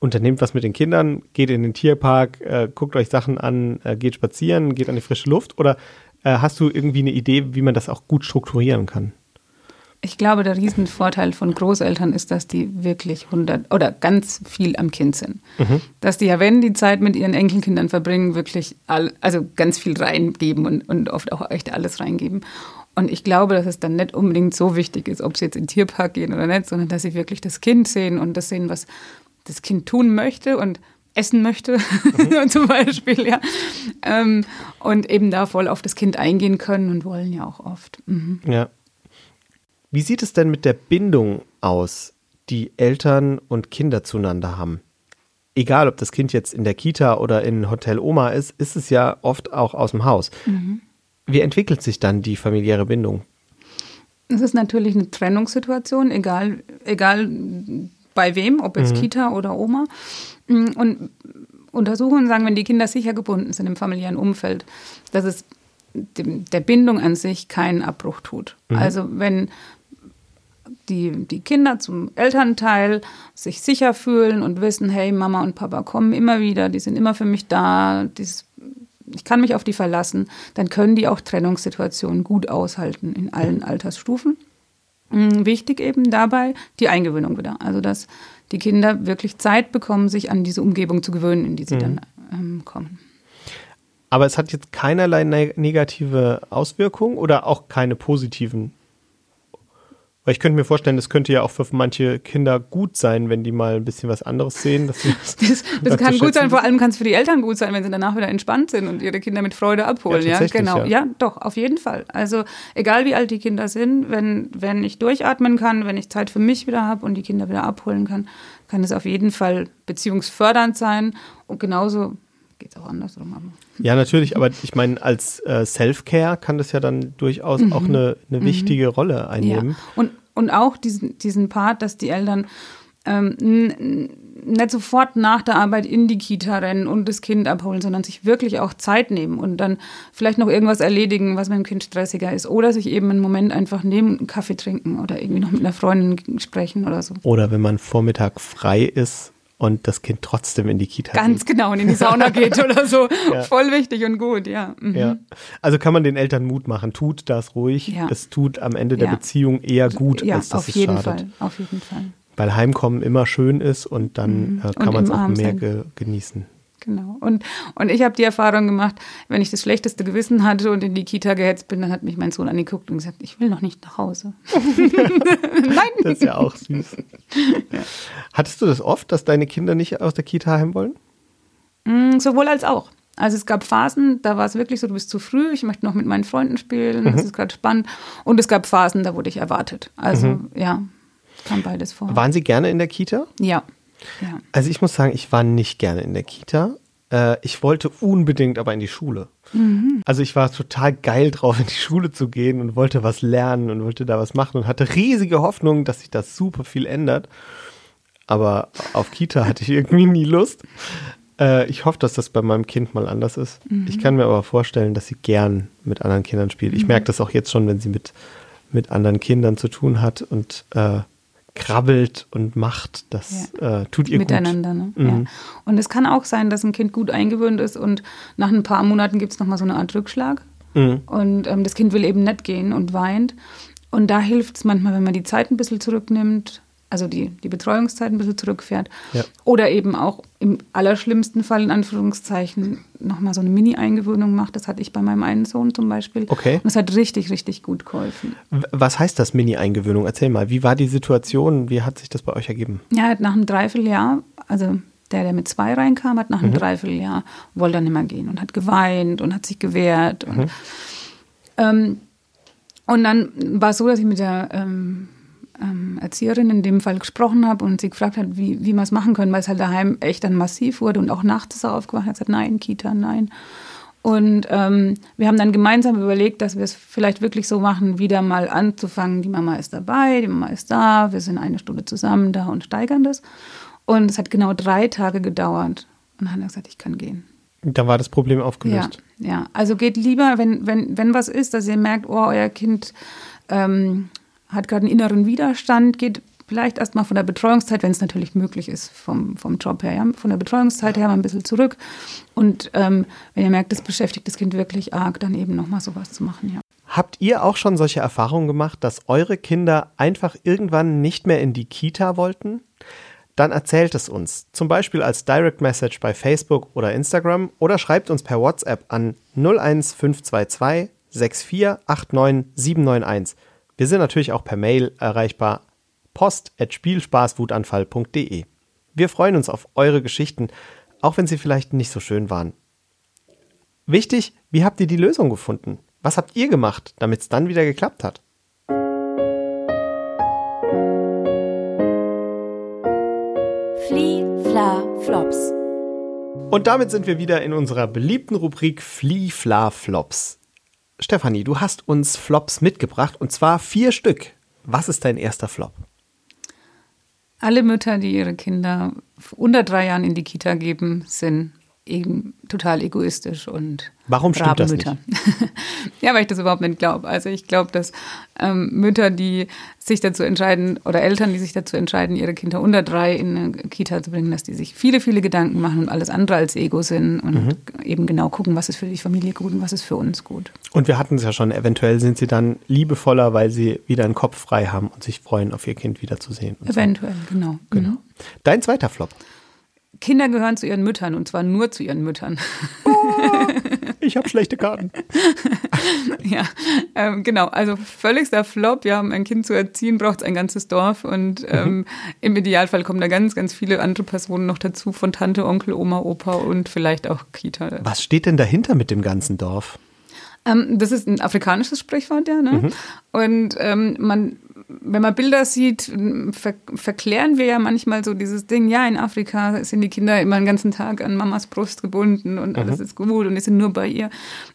unternehmt was mit den Kindern, geht in den Tierpark, äh, guckt euch Sachen an, äh, geht spazieren, geht an die frische Luft oder äh, hast du irgendwie eine Idee, wie man das auch gut strukturieren kann? Ich glaube, der Riesenvorteil von Großeltern ist, dass die wirklich 100 oder ganz viel am Kind sind. Mhm. Dass die ja, wenn die Zeit mit ihren Enkelkindern verbringen, wirklich all, also ganz viel reingeben und, und oft auch echt alles reingeben. Und ich glaube, dass es dann nicht unbedingt so wichtig ist, ob sie jetzt in den Tierpark gehen oder nicht, sondern dass sie wirklich das Kind sehen und das sehen, was das Kind tun möchte und essen möchte, mhm. zum Beispiel, ja. Ähm, und eben da voll auf das Kind eingehen können und wollen ja auch oft. Mhm. Ja. Wie sieht es denn mit der Bindung aus, die Eltern und Kinder zueinander haben? Egal, ob das Kind jetzt in der Kita oder in Hotel Oma ist, ist es ja oft auch aus dem Haus. Mhm. Wie entwickelt sich dann die familiäre Bindung? Es ist natürlich eine Trennungssituation, egal, egal bei wem, ob jetzt mhm. Kita oder Oma. Und Untersuchungen sagen, wenn die Kinder sicher gebunden sind im familiären Umfeld, dass es dem, der Bindung an sich keinen Abbruch tut. Mhm. Also wenn die, die Kinder zum Elternteil sich sicher fühlen und wissen, hey, Mama und Papa kommen immer wieder, die sind immer für mich da, dieses, ich kann mich auf die verlassen, dann können die auch Trennungssituationen gut aushalten in allen Altersstufen. Mm, wichtig eben dabei die Eingewöhnung wieder. Also, dass die Kinder wirklich Zeit bekommen, sich an diese Umgebung zu gewöhnen, in die sie mhm. dann ähm, kommen. Aber es hat jetzt keinerlei negative Auswirkungen oder auch keine positiven weil ich könnte mir vorstellen, das könnte ja auch für manche Kinder gut sein, wenn die mal ein bisschen was anderes sehen. das, das, das kann gut sein, vor allem kann es für die Eltern gut sein, wenn sie danach wieder entspannt sind und ihre Kinder mit Freude abholen. Ja, ja? genau. Ja. ja. doch, auf jeden Fall. Also egal wie alt die Kinder sind, wenn, wenn ich durchatmen kann, wenn ich Zeit für mich wieder habe und die Kinder wieder abholen kann, kann es auf jeden Fall beziehungsfördernd sein und genauso geht es auch andersrum. Aber. Ja, natürlich, aber ich meine, als äh, Self-Care kann das ja dann durchaus mhm. auch eine, eine mhm. wichtige Rolle einnehmen. Ja. Und, und auch diesen, diesen Part, dass die Eltern ähm, nicht sofort nach der Arbeit in die Kita rennen und das Kind abholen, sondern sich wirklich auch Zeit nehmen und dann vielleicht noch irgendwas erledigen, was mit dem Kind stressiger ist. Oder sich eben einen Moment einfach nehmen, einen Kaffee trinken oder irgendwie noch mit einer Freundin sprechen oder so. Oder wenn man Vormittag frei ist, und das Kind trotzdem in die Kita Ganz geht. genau, und in die Sauna geht oder so. Ja. Voll wichtig und gut, ja. Mhm. ja. Also kann man den Eltern Mut machen. Tut das ruhig. Ja. Es tut am Ende der Beziehung eher gut, als dass es jeden schadet. Fall, auf jeden Fall. Weil Heimkommen immer schön ist und dann mhm. äh, kann man es auch mehr ge genießen. Genau. Und, und ich habe die Erfahrung gemacht, wenn ich das schlechteste Gewissen hatte und in die Kita gehetzt bin, dann hat mich mein Sohn angeguckt und gesagt, ich will noch nicht nach Hause. Nein. Das ist ja auch süß. Ja. Hattest du das oft, dass deine Kinder nicht aus der Kita heim wollen? Mm, sowohl als auch. Also es gab Phasen, da war es wirklich so, du bist zu früh, ich möchte noch mit meinen Freunden spielen, mhm. das ist gerade spannend. Und es gab Phasen, da wurde ich erwartet. Also mhm. ja, kam beides vor. Waren Sie gerne in der Kita? Ja. Ja. Also ich muss sagen, ich war nicht gerne in der Kita. Äh, ich wollte unbedingt aber in die Schule. Mhm. Also ich war total geil drauf, in die Schule zu gehen und wollte was lernen und wollte da was machen und hatte riesige Hoffnung, dass sich das super viel ändert. Aber auf Kita hatte ich irgendwie nie Lust. Äh, ich hoffe, dass das bei meinem Kind mal anders ist. Mhm. Ich kann mir aber vorstellen, dass sie gern mit anderen Kindern spielt. Ich mhm. merke das auch jetzt schon, wenn sie mit, mit anderen Kindern zu tun hat und äh, krabbelt und macht, das ja. äh, tut ihr Miteinander, gut. Miteinander, ne? Mhm. Ja. Und es kann auch sein, dass ein Kind gut eingewöhnt ist und nach ein paar Monaten gibt es nochmal so eine Art Rückschlag. Mhm. Und ähm, das Kind will eben nicht gehen und weint. Und da hilft es manchmal, wenn man die Zeit ein bisschen zurücknimmt, also die, die Betreuungszeit ein bisschen zurückfährt. Ja. Oder eben auch im allerschlimmsten Fall, in Anführungszeichen, nochmal so eine Mini-Eingewöhnung macht. Das hatte ich bei meinem einen Sohn zum Beispiel. Okay. Und das hat richtig, richtig gut geholfen. Was heißt das Mini-Eingewöhnung? Erzähl mal, wie war die Situation? Wie hat sich das bei euch ergeben? Ja, nach einem Dreivierteljahr, also der, der mit zwei reinkam, hat nach einem mhm. Dreivierteljahr, wollte dann immer gehen und hat geweint und hat sich gewehrt. Und, mhm. ähm, und dann war es so, dass ich mit der ähm, ähm, Erzieherin in dem Fall gesprochen habe und sie gefragt hat, wie, wie wir es machen können, weil es halt daheim echt dann massiv wurde und auch nachts ist er aufgewacht und hat gesagt, nein, Kita, nein. Und ähm, wir haben dann gemeinsam überlegt, dass wir es vielleicht wirklich so machen, wieder mal anzufangen. Die Mama ist dabei, die Mama ist da, wir sind eine Stunde zusammen da und steigern das. Und es hat genau drei Tage gedauert. Und hat er gesagt, ich kann gehen. Da war das Problem aufgelöst. Ja, ja. also geht lieber, wenn, wenn, wenn was ist, dass ihr merkt, oh, euer Kind ähm, hat gerade einen inneren Widerstand, geht vielleicht erstmal von der Betreuungszeit, wenn es natürlich möglich ist, vom, vom Job her, ja, von der Betreuungszeit her mal ein bisschen zurück. Und ähm, wenn ihr merkt, das beschäftigt das Kind wirklich arg, dann eben nochmal sowas zu machen, ja. Habt ihr auch schon solche Erfahrungen gemacht, dass eure Kinder einfach irgendwann nicht mehr in die Kita wollten? Dann erzählt es uns, zum Beispiel als Direct Message bei Facebook oder Instagram oder schreibt uns per WhatsApp an 01522 6489 791. Wir sind natürlich auch per Mail erreichbar post.spielspaßwutanfall.de. Wir freuen uns auf eure Geschichten, auch wenn sie vielleicht nicht so schön waren. Wichtig, wie habt ihr die Lösung gefunden? Was habt ihr gemacht, damit es dann wieder geklappt hat? Flie, Fla, Flops. Und damit sind wir wieder in unserer beliebten Rubrik Flie, Fla, Flops. Stefanie, du hast uns Flops mitgebracht und zwar vier Stück. Was ist dein erster Flop? Alle Mütter, die ihre Kinder unter drei Jahren in die Kita geben, sind eben total egoistisch und Warum stimmt das nicht? ja, weil ich das überhaupt nicht glaube. Also ich glaube, dass ähm, Mütter, die sich dazu entscheiden oder Eltern, die sich dazu entscheiden, ihre Kinder unter drei in eine Kita zu bringen, dass die sich viele, viele Gedanken machen und alles andere als Ego sind und mhm. eben genau gucken, was ist für die Familie gut und was ist für uns gut. Und wir hatten es ja schon, eventuell sind sie dann liebevoller, weil sie wieder einen Kopf frei haben und sich freuen, auf ihr Kind wiederzusehen. Eventuell, so. genau. genau. Mhm. Dein zweiter Flop. Kinder gehören zu ihren Müttern und zwar nur zu ihren Müttern. Oh, ich habe schlechte Karten. ja, ähm, genau. Also völligster Flop. Ja, um ein Kind zu erziehen, braucht es ein ganzes Dorf und ähm, mhm. im Idealfall kommen da ganz, ganz viele andere Personen noch dazu, von Tante, Onkel, Oma, Opa und vielleicht auch Kita. Was steht denn dahinter mit dem ganzen Dorf? Ähm, das ist ein afrikanisches Sprichwort, ja. Ne? Mhm. Und ähm, man wenn man Bilder sieht, ver verklären wir ja manchmal so dieses Ding, ja, in Afrika sind die Kinder immer den ganzen Tag an Mamas Brust gebunden und alles mhm. ist gut und die sind nur bei ihr.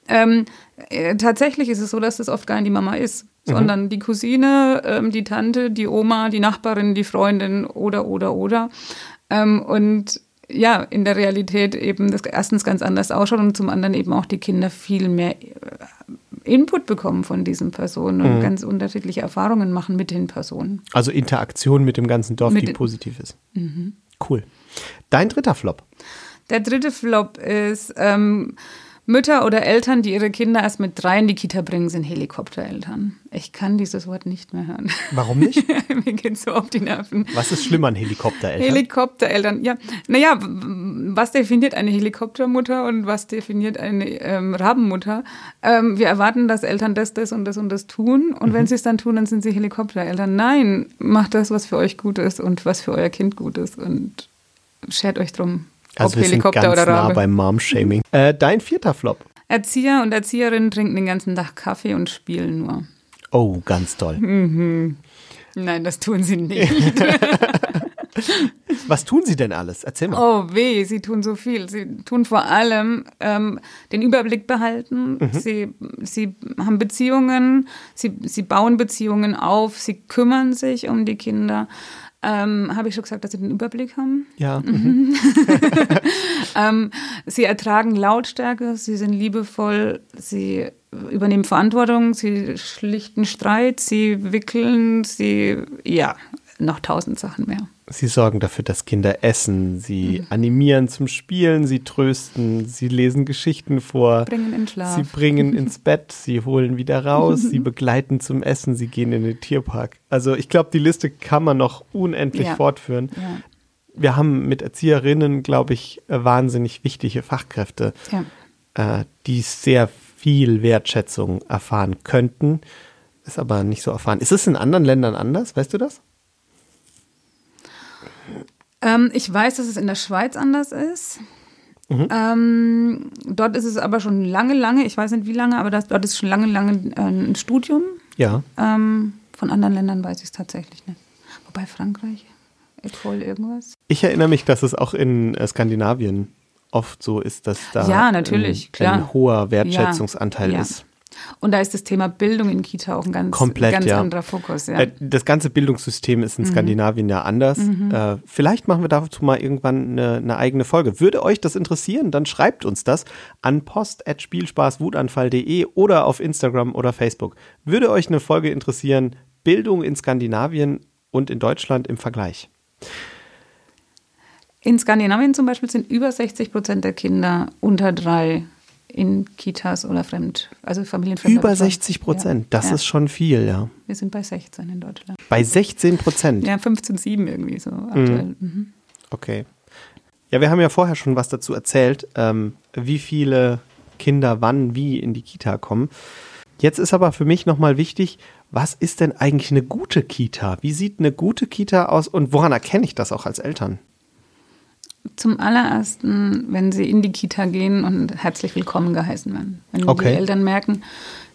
Ähm, äh, tatsächlich ist es so, dass das oft gar nicht die Mama ist, mhm. sondern die Cousine, ähm, die Tante, die Oma, die Nachbarin, die Freundin oder, oder, oder. Ähm, und ja, in der Realität eben das erstens ganz anders ausschaut und zum anderen eben auch die Kinder viel mehr äh, Input bekommen von diesen Personen und mhm. ganz unterschiedliche Erfahrungen machen mit den Personen. Also Interaktion mit dem ganzen Dorf, mit die positiv ist. Mhm. Cool. Dein dritter Flop. Der dritte Flop ist, ähm, Mütter oder Eltern, die ihre Kinder erst mit drei in die Kita bringen, sind Helikoptereltern. Ich kann dieses Wort nicht mehr hören. Warum nicht? Mir geht so auf die Nerven. Was ist schlimm an Helikoptereltern? Helikoptereltern, ja. Naja, was definiert eine Helikoptermutter und was definiert eine ähm, Rabenmutter? Ähm, wir erwarten, dass Eltern das, das und das und das tun. Und mhm. wenn sie es dann tun, dann sind sie Helikoptereltern. Nein, macht das, was für euch gut ist und was für euer Kind gut ist. Und schert euch drum. Also wir Helikopter sind ganz nah beim Mom-Shaming. Äh, dein vierter Flop. Erzieher und Erzieherinnen trinken den ganzen Tag Kaffee und spielen nur. Oh, ganz toll. Mhm. Nein, das tun sie nicht. Was tun sie denn alles? Erzähl mal. Oh weh, sie tun so viel. Sie tun vor allem ähm, den Überblick behalten. Mhm. Sie, sie haben Beziehungen, sie, sie bauen Beziehungen auf, sie kümmern sich um die Kinder. Ähm, Habe ich schon gesagt, dass sie den Überblick haben? Ja. Mhm. ähm, sie ertragen Lautstärke, sie sind liebevoll, sie übernehmen Verantwortung, sie schlichten Streit, sie wickeln, sie, ja, noch tausend Sachen mehr. Sie sorgen dafür, dass Kinder essen, sie mhm. animieren zum Spielen, sie trösten, sie lesen Geschichten vor, bringen in Schlaf. sie bringen ins Bett, sie holen wieder raus, sie begleiten zum Essen, sie gehen in den Tierpark. Also ich glaube, die Liste kann man noch unendlich ja. fortführen. Ja. Wir haben mit Erzieherinnen, glaube ich, wahnsinnig wichtige Fachkräfte, ja. äh, die sehr viel Wertschätzung erfahren könnten, ist aber nicht so erfahren. Ist es in anderen Ländern anders? Weißt du das? Ähm, ich weiß, dass es in der Schweiz anders ist. Mhm. Ähm, dort ist es aber schon lange, lange, ich weiß nicht wie lange, aber das, dort ist schon lange, lange äh, ein Studium. Ja. Ähm, von anderen Ländern weiß ich es tatsächlich nicht. bei Frankreich. Ecole irgendwas. Ich erinnere mich, dass es auch in äh, Skandinavien oft so ist, dass da ja, natürlich, ein, ein hoher Wertschätzungsanteil Ja, ja. ist. Und da ist das Thema Bildung in Kita auch ein ganz, Komplett, ganz ja. anderer Fokus. Ja. Mhm. Äh, Das ganze Bildungssystem ist in Skandinavien ja anders. Äh, vielleicht machen wir dazu mal irgendwann eine, eine eigene Folge. Würde euch das interessieren, dann schreibt uns das an post.spielspaßwutanfall.de oder auf Instagram oder Facebook. Würde euch eine Folge interessieren, Bildung in Skandinavien und in Deutschland im Vergleich? In Skandinavien zum Beispiel sind über 60 Prozent der Kinder unter drei in Kitas oder Fremd, also Familienfremder. Über Betreuung. 60 Prozent, Ja. das ja. ist schon viel, ja. Wir sind bei 16 in Deutschland. Bei 16 Prozent. Ja, 15,7 irgendwie so aktuell. Mhm. Okay. Ja, wir haben ja vorher schon was dazu erzählt, ähm, wie viele Kinder wann wie in die Kita kommen. Jetzt ist aber für mich nochmal wichtig, was ist denn eigentlich eine gute Kita? Wie sieht eine gute Kita aus und woran erkenne ich das auch als Eltern? Zum allerersten, wenn sie in die Kita gehen und herzlich willkommen geheißen werden. Wenn Okay. die Eltern merken,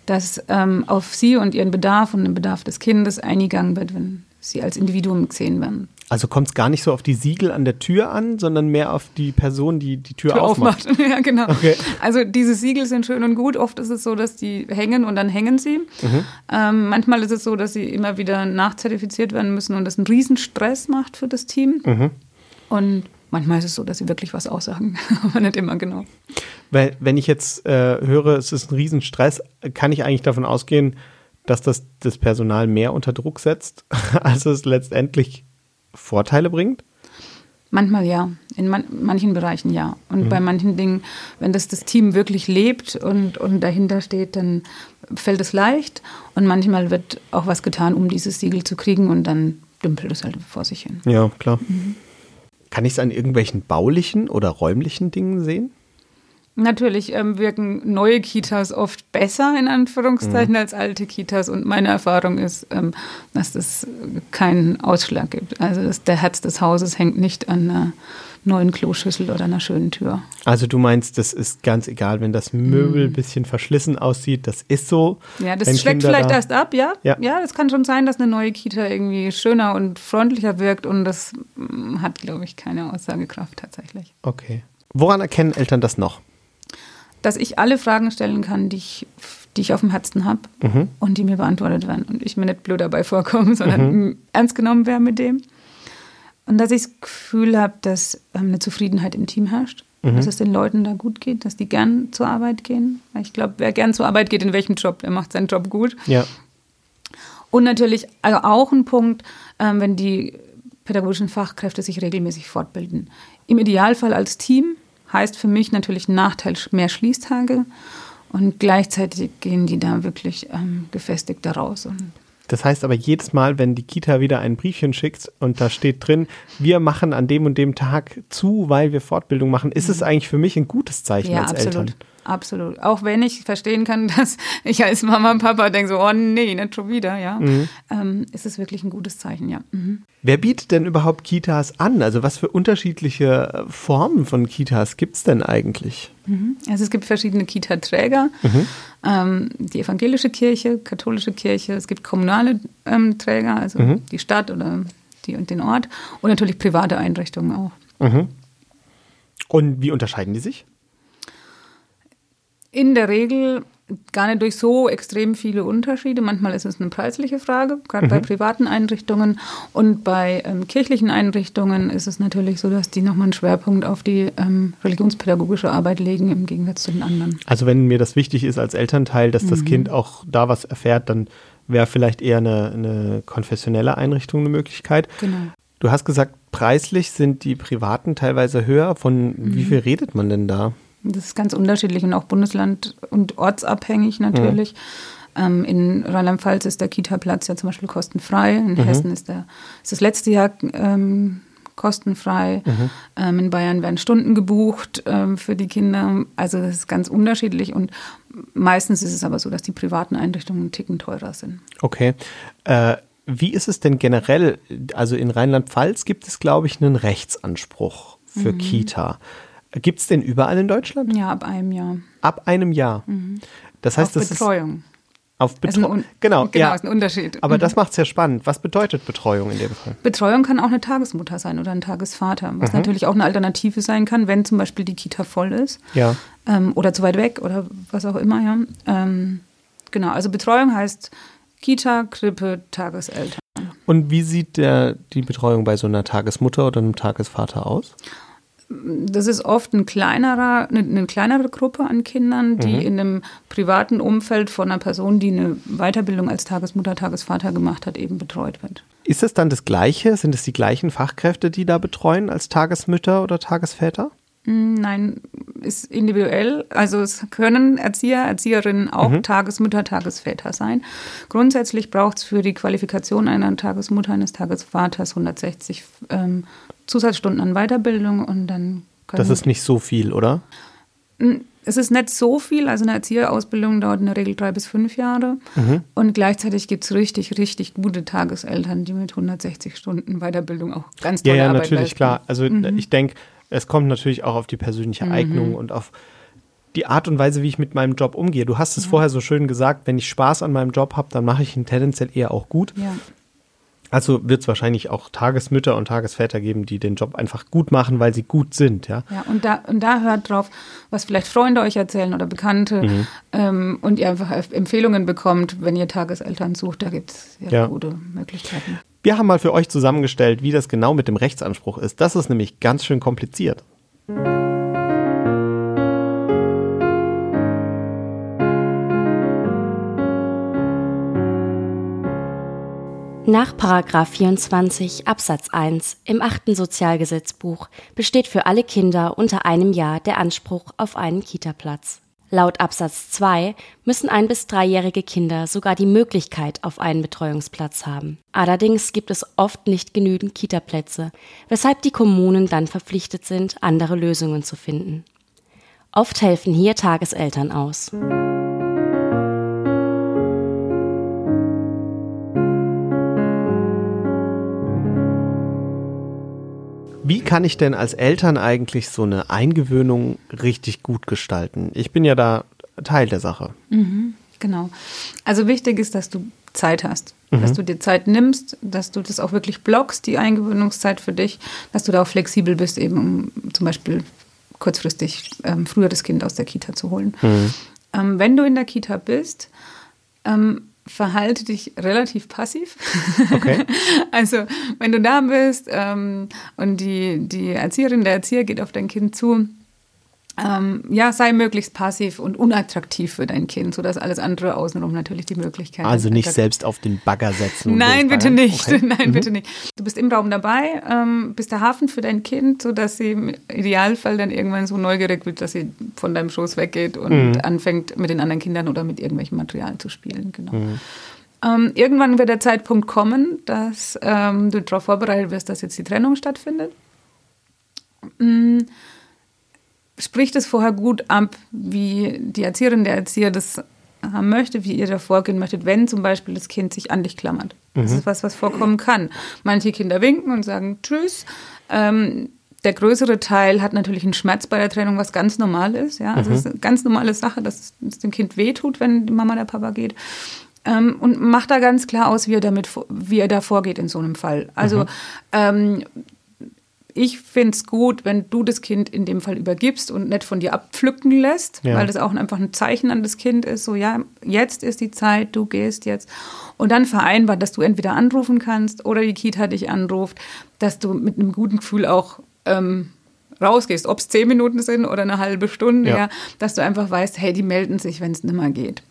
dass ähm, auf sie und ihren Bedarf und den Bedarf des Kindes eingegangen wird, wenn sie als Individuum gesehen werden. Also kommt es gar nicht so auf die Siegel an der Tür an, sondern mehr auf die Person, die die Tür, Tür aufmacht. aufmacht. ja, genau. Okay. Also diese Siegel sind schön und gut. Oft ist es so, dass die hängen und dann hängen sie. Mhm. Ähm, manchmal ist es so, dass sie immer wieder nachzertifiziert werden müssen und das einen riesen Stress macht für das Team. Mhm. Und manchmal ist es so, dass sie wirklich was aussagen, aber nicht immer genau. Weil, wenn ich jetzt äh, höre, es ist ein Riesenstress, kann ich eigentlich davon ausgehen, dass das das Personal mehr unter Druck setzt, als es letztendlich Vorteile bringt? Manchmal ja, in man manchen Bereichen ja. Und Mhm. bei manchen Dingen, wenn das das Team wirklich lebt und, und dahinter steht, dann fällt es leicht. Und manchmal wird auch was getan, um dieses Siegel zu kriegen und dann dümpelt es halt vor sich hin. Ja, klar. Kann ich es an irgendwelchen baulichen oder räumlichen Dingen sehen? Natürlich ähm, wirken neue Kitas oft besser in Anführungszeichen als alte Kitas und meine Erfahrung ist, ähm, dass das keinen Ausschlag gibt. Also das, der Herz des Hauses hängt nicht an einer neuen Kloschüssel oder einer schönen Tür. Also du meinst, das ist ganz egal, wenn das Möbel ein bisschen verschlissen aussieht, das ist so. Ja, das Wenn schlägt Kinder vielleicht da- erst ab, ja? Ja. Ja, es kann schon sein, dass eine neue Kita irgendwie schöner und freundlicher wirkt und das mm, hat, glaube ich, keine Aussagekraft tatsächlich. Okay. Woran erkennen Eltern das noch? Dass ich alle Fragen stellen kann, die ich, die ich auf dem Herzen habe Mhm. und die mir beantwortet werden und ich mir nicht blöd dabei vorkomme, sondern Mhm. ernst genommen wäre mit dem. Und dass ich das Gefühl habe, dass ähm, eine Zufriedenheit im Team herrscht, Mhm. dass es den Leuten da gut geht, dass die gern zur Arbeit gehen. Ich glaube, wer gern zur Arbeit geht, in welchem Job, der macht seinen Job gut. Ja. Und natürlich also auch ein Punkt, ähm, wenn die pädagogischen Fachkräfte sich regelmäßig fortbilden. Im Idealfall als Team heißt für mich natürlich ein Nachteil mehr Schließtage und gleichzeitig gehen die da wirklich ähm, gefestigt daraus. Und Das heißt aber jedes Mal, wenn die Kita wieder ein Briefchen schickt und da steht drin, wir machen an dem und dem Tag zu, weil wir Fortbildung machen, ist es eigentlich für mich ein gutes Zeichen Mhm. ja, als absolut. Eltern. Absolut. Auch wenn ich verstehen kann, dass ich als Mama und Papa denke so, oh nee, nicht schon wieder, ja. Ähm, ist es wirklich ein gutes Zeichen, ja. Mhm. Wer bietet denn überhaupt Kitas an? Also was für unterschiedliche äh, Formen von Kitas gibt es denn eigentlich? Also es gibt verschiedene Kita-Träger, ähm, die evangelische Kirche, katholische Kirche, es gibt kommunale ähm, Träger, also die Stadt oder die und den Ort und natürlich private Einrichtungen auch. Und wie unterscheiden die sich? In der Regel gar nicht durch so extrem viele Unterschiede. Manchmal ist es eine preisliche Frage, gerade bei privaten Einrichtungen. Und bei ähm, kirchlichen Einrichtungen ist es natürlich so, dass die nochmal einen Schwerpunkt auf die ähm, religionspädagogische Arbeit legen, im Gegensatz zu den anderen. Also wenn mir das wichtig ist als Elternteil, dass Mhm. das Kind auch da was erfährt, dann wäre vielleicht eher eine, eine konfessionelle Einrichtung eine Möglichkeit. Genau. Du hast gesagt, preislich sind die privaten teilweise höher. Von Mhm. wie viel redet man denn da? Das ist ganz unterschiedlich und auch bundesland- und ortsabhängig natürlich. Ähm, in Rheinland-Pfalz ist der Kita-Platz ja zum Beispiel kostenfrei. In Hessen ist, der, ist das letzte Jahr ähm, kostenfrei. Ähm, in Bayern werden Stunden gebucht ähm, für die Kinder. Also das ist ganz unterschiedlich und meistens ist es aber so, dass die privaten Einrichtungen einen Ticken teurer sind. Okay. Äh, wie ist es denn generell? Also in Rheinland-Pfalz gibt es, glaube ich, einen Rechtsanspruch für Kita. Gibt es den überall in Deutschland? Ja, ab einem Jahr. Ab einem Jahr. Das heißt, Auf das ist Betreuung. Auf Betreuung. Genau, genau ja. ist ein Unterschied. Aber mhm. das macht es ja spannend. Was bedeutet Betreuung in dem Fall? Betreuung kann auch eine Tagesmutter sein oder ein Tagesvater, was mhm. natürlich auch eine Alternative sein kann, wenn zum Beispiel die Kita voll ist. Ja. Ähm, oder zu weit weg oder was auch immer, ja. Ähm, genau, also Betreuung heißt Kita, Krippe, Tageseltern. Und wie sieht der, die Betreuung bei so einer Tagesmutter oder einem Tagesvater aus? Das ist oft ein kleinerer, eine, eine kleinere Gruppe an Kindern, die mhm. in einem privaten Umfeld von einer Person, die eine Weiterbildung als Tagesmutter, Tagesvater gemacht hat, eben betreut wird. Ist es dann das Gleiche? Sind es die gleichen Fachkräfte, die da betreuen als Tagesmütter oder Tagesväter? Mm, nein, ist individuell. Also es können Erzieher, Erzieherinnen auch mhm. Tagesmütter, Tagesväter sein. Grundsätzlich braucht es für die Qualifikation einer Tagesmutter, eines Tagesvaters 160 ähm, Zusatzstunden an Weiterbildung und dann. Das ist nicht so viel, oder? Es ist nicht so viel. Also eine Erzieherausbildung dauert in der Regel drei bis fünf Jahre. Mhm. Und gleichzeitig gibt es richtig, richtig gute Tageseltern, die mit 160 Stunden Weiterbildung auch ganz tolle ja, ja, Arbeit natürlich, leisten. klar. Also mhm. ich denke, es kommt natürlich auch auf die persönliche mhm. Eignung und auf die Art und Weise, wie ich mit meinem Job umgehe. Du hast es ja. vorher so schön gesagt, wenn ich Spaß an meinem Job habe, dann mache ich ihn tendenziell eher auch gut. Ja. Also wird es wahrscheinlich auch Tagesmütter und Tagesväter geben, die den Job einfach gut machen, weil sie gut sind, ja. Ja, und da, und da hört drauf, was vielleicht Freunde euch erzählen oder Bekannte mhm. ähm, und ihr einfach Empfehlungen bekommt, wenn ihr Tageseltern sucht, da gibt es ja, ja. gute Möglichkeiten. Wir haben mal für euch zusammengestellt, wie das genau mit dem Rechtsanspruch ist. Das ist nämlich ganz schön kompliziert. Nach 24 Absatz 1 im achten Sozialgesetzbuch besteht für alle Kinder unter einem Jahr der Anspruch auf einen Kitaplatz. Laut Absatz 2 müssen ein- bis dreijährige Kinder sogar die Möglichkeit auf einen Betreuungsplatz haben. Allerdings gibt es oft nicht genügend Kitaplätze, weshalb die Kommunen dann verpflichtet sind, andere Lösungen zu finden. Oft helfen hier Tageseltern aus. Wie kann ich denn als Eltern eigentlich so eine Eingewöhnung richtig gut gestalten? Ich bin ja da Teil der Sache. Mhm, genau. Also wichtig ist, dass du Zeit hast, mhm. dass du dir Zeit nimmst, dass du das auch wirklich blockst, die Eingewöhnungszeit für dich, dass du da auch flexibel bist, eben um zum Beispiel kurzfristig ähm, früher das Kind aus der Kita zu holen. Mhm. Ähm, wenn du in der Kita bist, ähm, verhalte dich relativ passiv. Okay. also wenn du da bist ähm, und die, die Erzieherin, der Erzieher geht auf dein Kind zu, ähm, ja, sei möglichst passiv und unattraktiv für dein Kind, sodass alles andere außenrum natürlich die Möglichkeit Also nicht hat. selbst auf den Bagger setzen. Nein, bitte nicht. Okay. Nein, mhm. bitte nicht. Du bist im Raum dabei, ähm, bist der Hafen für dein Kind, sodass sie im Idealfall dann irgendwann so neugierig wird, dass sie von deinem Schoß weggeht und mhm. anfängt mit den anderen Kindern oder mit irgendwelchem Material zu spielen. Genau. Mhm. Ähm, irgendwann wird der Zeitpunkt kommen, dass ähm, du darauf vorbereitet wirst, dass jetzt die Trennung stattfindet. Mhm spricht es vorher gut ab, wie die Erzieherin, der Erzieher das haben möchte, wie ihr da vorgehen möchtet, wenn zum Beispiel das Kind sich an dich klammert. Mhm. Das ist was, was vorkommen kann. Manche Kinder winken und sagen Tschüss. Ähm, der größere Teil hat natürlich einen Schmerz bei der Trennung, was ganz normal ist. Ja? Also mhm. es ist eine ganz normale Sache, dass es dem Kind wehtut, wenn die Mama der Papa geht. Ähm, und macht da ganz klar aus, wie er damit, wie er da vorgeht in so einem Fall. Also mhm. ähm, ich finde es gut, wenn du das Kind in dem Fall übergibst und nicht von dir abpflücken lässt, ja. weil das auch einfach ein Zeichen an das Kind ist, so ja, jetzt ist die Zeit, du gehst jetzt. Und dann vereinbart, dass du entweder anrufen kannst oder die Kita dich anruft, dass du mit einem guten Gefühl auch ähm, rausgehst, ob es zehn Minuten sind oder eine halbe Stunde, ja. ja dass du einfach weißt, hey, die melden sich, wenn es nicht mehr geht.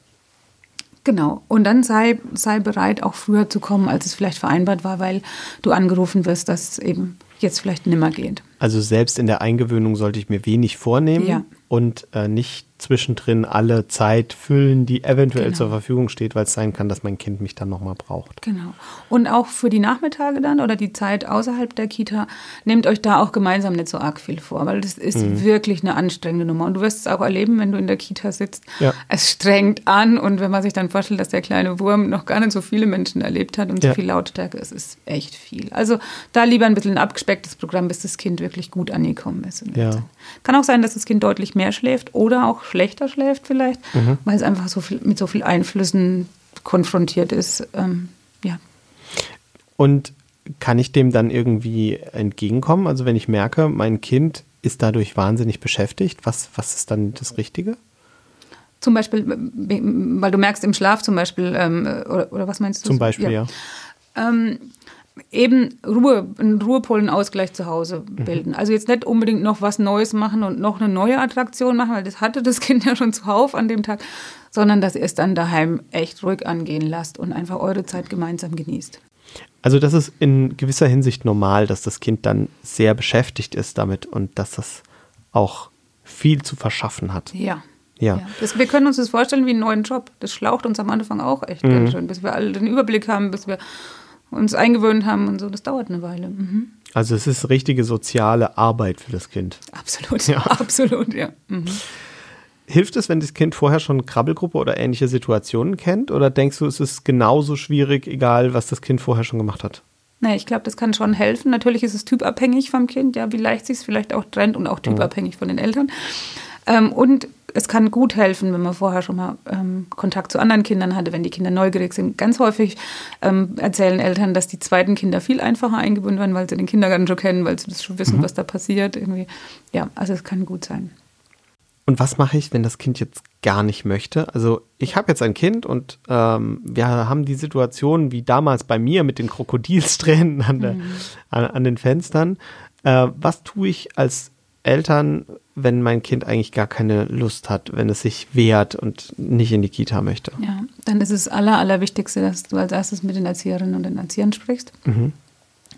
Genau. Und dann sei, sei bereit, auch früher zu kommen, als es vielleicht vereinbart war, weil du angerufen wirst, dass es eben jetzt vielleicht nimmer geht. Also selbst in der Eingewöhnung sollte ich mir wenig vornehmen ja. und äh, nicht zwischendrin alle Zeit füllen, die eventuell genau. zur Verfügung steht, weil es sein kann, dass mein Kind mich dann nochmal braucht. Genau. Und auch für die Nachmittage dann oder die Zeit außerhalb der Kita, nehmt euch da auch gemeinsam nicht so arg viel vor, weil das ist mhm. wirklich eine anstrengende Nummer. Und du wirst es auch erleben, wenn du in der Kita sitzt. Ja. Es strengt an und wenn man sich dann vorstellt, dass der kleine Wurm noch gar nicht so viele Menschen erlebt hat und ja. so viel Lautstärke, es ist echt viel. Also da lieber ein bisschen ein abgespecktes Programm, bis das Kind wirklich gut angekommen ist. Ja. Kann auch sein, dass das Kind deutlich mehr schläft oder auch schlechter schläft vielleicht, mhm. weil es einfach so viel, mit so vielen Einflüssen konfrontiert ist. Ähm, ja. Und kann ich dem dann irgendwie entgegenkommen? Also wenn ich merke, mein Kind ist dadurch wahnsinnig beschäftigt, was, was ist dann das Richtige? Zum Beispiel, weil du merkst im Schlaf zum Beispiel, ähm, oder, oder, was meinst du? Zum Beispiel, ja. ja. Ähm, eben Ruhe, einen Ruhepolenausgleich zu Hause mhm. bilden. Mhm. Also jetzt nicht unbedingt noch was Neues machen und noch eine neue Attraktion machen, weil das hatte das Kind ja schon zuhauf an dem Tag, sondern dass ihr es dann daheim echt ruhig angehen lasst und einfach eure Zeit gemeinsam genießt. Also das ist in gewisser Hinsicht normal, dass das Kind dann sehr beschäftigt ist damit und dass das auch viel zu verschaffen hat. Ja. Ja. ja. Das, wir können uns das vorstellen wie einen neuen Job. Das schlaucht uns am Anfang auch echt mhm. ganz schön, bis wir alle den Überblick haben, bis wir uns eingewöhnt haben und so. Das dauert eine Weile. Mhm. Also es ist richtige soziale Arbeit für das Kind. Absolut, ja. absolut, ja. Mhm. Hilft es, wenn das Kind vorher schon Krabbelgruppe oder ähnliche Situationen kennt? Oder denkst du, es ist genauso schwierig, egal was das Kind vorher schon gemacht hat? Nee, ich glaube, das kann schon helfen. Natürlich ist es typabhängig vom Kind, ja, wie leicht sich es vielleicht auch trennt und auch typabhängig von den Eltern. Ähm, und es kann gut helfen, wenn man vorher schon mal ähm, Kontakt zu anderen Kindern hatte, wenn die Kinder neugierig sind. Ganz häufig ähm, erzählen Eltern, dass die zweiten Kinder viel einfacher eingebunden werden, weil sie den Kindergarten schon kennen, weil sie das schon wissen, mhm. was da passiert. Irgendwie. Ja, also es kann gut sein. Und was mache ich, wenn das Kind jetzt gar nicht möchte? Also ich habe jetzt ein Kind und ähm, wir haben die Situation wie damals bei mir mit den Krokodilstränen an, der, mhm. an, an, den Fenstern. Äh, was tue ich als Eltern, wenn mein Kind eigentlich gar keine Lust hat, wenn es sich wehrt und nicht in die Kita möchte? Ja, dann ist es aller, allerwichtigste, dass du als erstes mit den Erzieherinnen und den Erziehern sprichst. Mhm.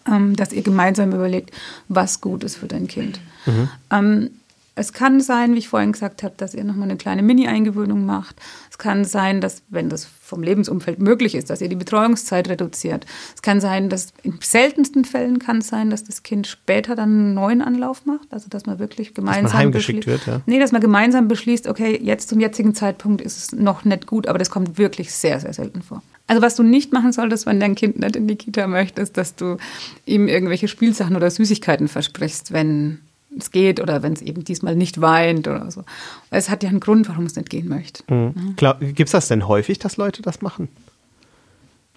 Ähm, dass ihr gemeinsam überlegt, was gut ist für dein Kind. Mhm. Ähm, es kann sein, wie ich vorhin gesagt habe, dass ihr nochmal eine kleine Mini-Eingewöhnung macht. Es kann sein, dass, wenn das vom Lebensumfeld möglich ist, dass ihr die Betreuungszeit reduziert. Es kann sein, dass in seltensten Fällen kann es sein, dass das Kind später dann einen neuen Anlauf macht. Also dass man wirklich gemeinsam dass man heimgeschickt wird, ja. Nee, dass man gemeinsam beschließt, okay, jetzt zum jetzigen Zeitpunkt ist es noch nicht gut, aber das kommt wirklich sehr, sehr selten vor. Also was du nicht machen solltest, wenn dein Kind nicht in die Kita möchte, ist, dass du ihm irgendwelche Spielsachen oder Süßigkeiten versprichst, wenn es geht oder wenn es eben diesmal nicht weint oder so. Es hat ja einen Grund, warum es nicht gehen möchte. Mhm. Gibt es das denn häufig, dass Leute das machen?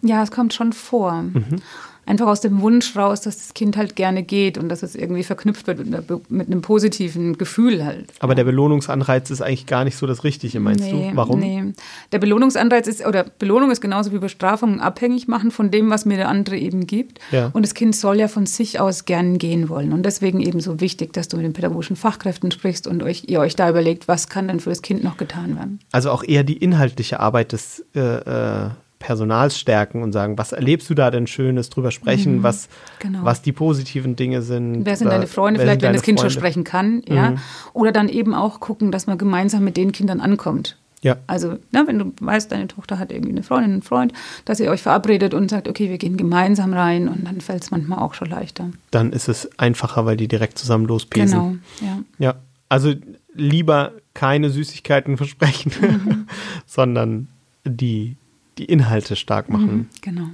Ja, es kommt schon vor. Mhm einfach aus dem Wunsch raus, dass das Kind halt gerne geht und dass es irgendwie verknüpft wird mit, mit einem positiven Gefühl halt. Aber der Belohnungsanreiz ist eigentlich gar nicht so das Richtige, meinst nee, du? Warum? Nee. Der Belohnungsanreiz ist, oder Belohnung ist genauso wie Bestrafung abhängig machen von dem, was mir der andere eben gibt. Ja. Und das Kind soll ja von sich aus gern gehen wollen. Und deswegen eben so wichtig, dass du mit den pädagogischen Fachkräften sprichst und euch, ihr euch da überlegt, was kann denn für das Kind noch getan werden. Also auch eher die inhaltliche Arbeit des äh, äh Personals stärken und sagen, was erlebst du da denn Schönes, drüber sprechen, mhm, was, genau. was die positiven Dinge sind. Wer sind deine Freunde, vielleicht wenn das Kind Freunde? schon sprechen kann, ja. Mhm. Oder dann eben auch gucken, dass man gemeinsam mit den Kindern ankommt. Ja. Also, ne, wenn du weißt, deine Tochter hat irgendwie eine Freundin, einen Freund, dass ihr euch verabredet und sagt, okay, wir gehen gemeinsam rein und dann fällt es manchmal auch schon leichter. Dann ist es einfacher, weil die direkt zusammen lospesen. Genau, ja. Ja, also lieber keine Süßigkeiten versprechen, mhm. sondern die die Inhalte stark machen. Mhm, genau.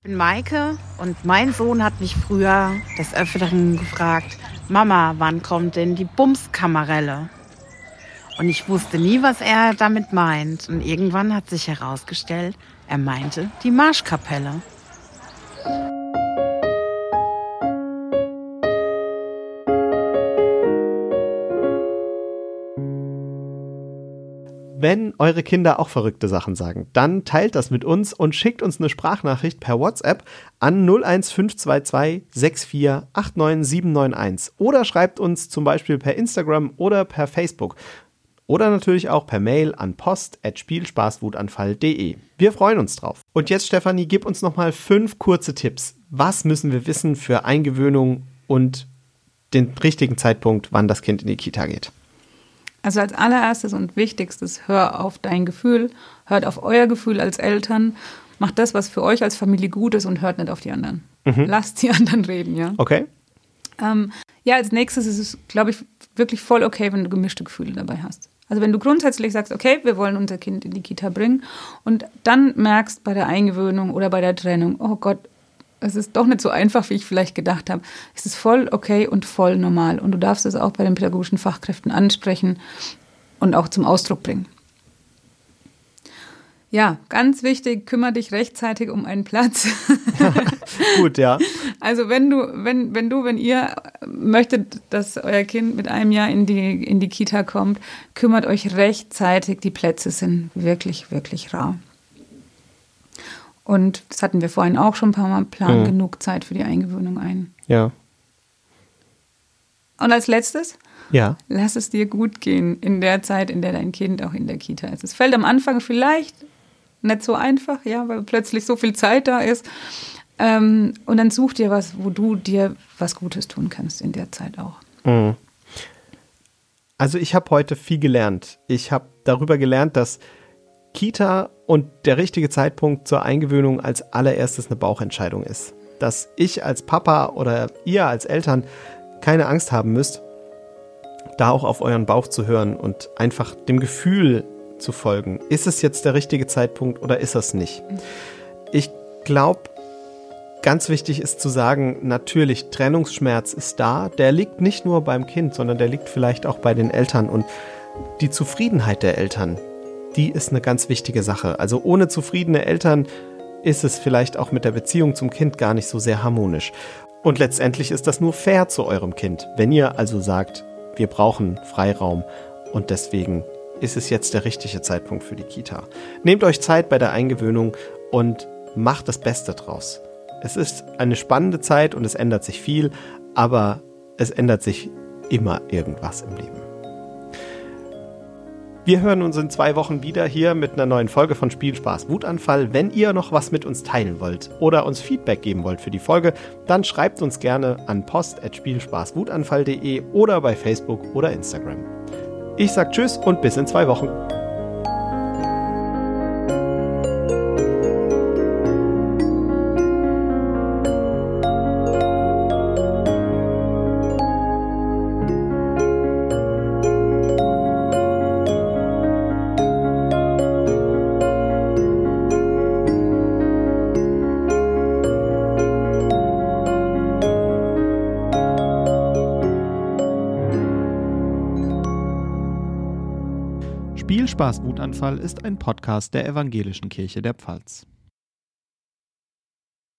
Ich bin Maike und mein Sohn hat mich früher des Öfteren gefragt, Mama, wann kommt denn die Bumskamarelle? Und ich wusste nie, was er damit meint. Und irgendwann hat sich herausgestellt, er meinte die Marschkapelle. Wenn eure Kinder auch verrückte Sachen sagen, dann teilt das mit uns und schickt uns eine Sprachnachricht per WhatsApp an 01522 6489791 oder schreibt uns zum Beispiel per Instagram oder per Facebook oder natürlich auch per Mail an post.spielspaßwutanfall.de. Wir freuen uns drauf. Und jetzt, Stefanie, gib uns nochmal fünf kurze Tipps. Was müssen wir wissen für Eingewöhnung und den richtigen Zeitpunkt, wann das Kind in die Kita geht? Also als allererstes und wichtigstes, hör auf dein Gefühl, hört auf euer Gefühl als Eltern, macht das, was für euch als Familie gut ist und hört nicht auf die anderen. Mhm. Lasst die anderen reden, ja. Okay. Ähm, ja, als nächstes ist es, glaube ich, wirklich voll okay, wenn du gemischte Gefühle dabei hast. Also wenn du grundsätzlich sagst, okay, wir wollen unser Kind in die Kita bringen und dann merkst bei der Eingewöhnung oder bei der Trennung, oh Gott, es ist doch nicht so einfach, wie ich vielleicht gedacht habe. Es ist voll okay und voll normal. Und du darfst es auch bei den pädagogischen Fachkräften ansprechen und auch zum Ausdruck bringen. Ja, ganz wichtig, kümmere dich rechtzeitig um einen Platz. Gut, ja. Also wenn du, wenn, wenn du, wenn ihr möchtet, dass euer Kind mit einem Jahr in die, in die Kita kommt, kümmert euch rechtzeitig. Die Plätze sind wirklich, wirklich rar. Und das hatten wir vorhin auch schon ein paar Mal, planen mhm. genug Zeit für die Eingewöhnung ein. Ja. Und als letztes, ja. lass es dir gut gehen in der Zeit, in der dein Kind auch in der Kita ist. Es fällt am Anfang vielleicht nicht so einfach, ja, weil plötzlich so viel Zeit da ist. Ähm, und dann such dir was, wo du dir was Gutes tun kannst in der Zeit auch. Mhm. Also ich habe heute viel gelernt. Ich habe darüber gelernt, dass Kita und der richtige Zeitpunkt zur Eingewöhnung als allererstes eine Bauchentscheidung ist. Dass ich als Papa oder ihr als Eltern keine Angst haben müsst, da auch auf euren Bauch zu hören und einfach dem Gefühl zu folgen. Ist es jetzt der richtige Zeitpunkt oder ist es nicht? Ich glaube, ganz wichtig ist zu sagen, natürlich, Trennungsschmerz ist da. Der liegt nicht nur beim Kind, sondern der liegt vielleicht auch bei den Eltern. Und die Zufriedenheit der Eltern, die ist eine ganz wichtige Sache. Also ohne zufriedene Eltern ist es vielleicht auch mit der Beziehung zum Kind gar nicht so sehr harmonisch. Und letztendlich ist das nur fair zu eurem Kind. Wenn ihr also sagt, wir brauchen Freiraum und deswegen ist es jetzt der richtige Zeitpunkt für die Kita. Nehmt euch Zeit bei der Eingewöhnung und macht das Beste draus. Es ist eine spannende Zeit und es ändert sich viel, aber es ändert sich immer irgendwas im Leben. Wir hören uns in zwei Wochen wieder hier mit einer neuen Folge von Spielspaß Wutanfall. Wenn ihr noch was mit uns teilen wollt oder uns Feedback geben wollt für die Folge, dann schreibt uns gerne an post.spielspaßwutanfall.de oder bei Facebook oder Instagram. Ich sag Tschüss und bis in zwei Wochen. Spielspaß Wutanfall ist ein Podcast der Evangelischen Kirche der Pfalz.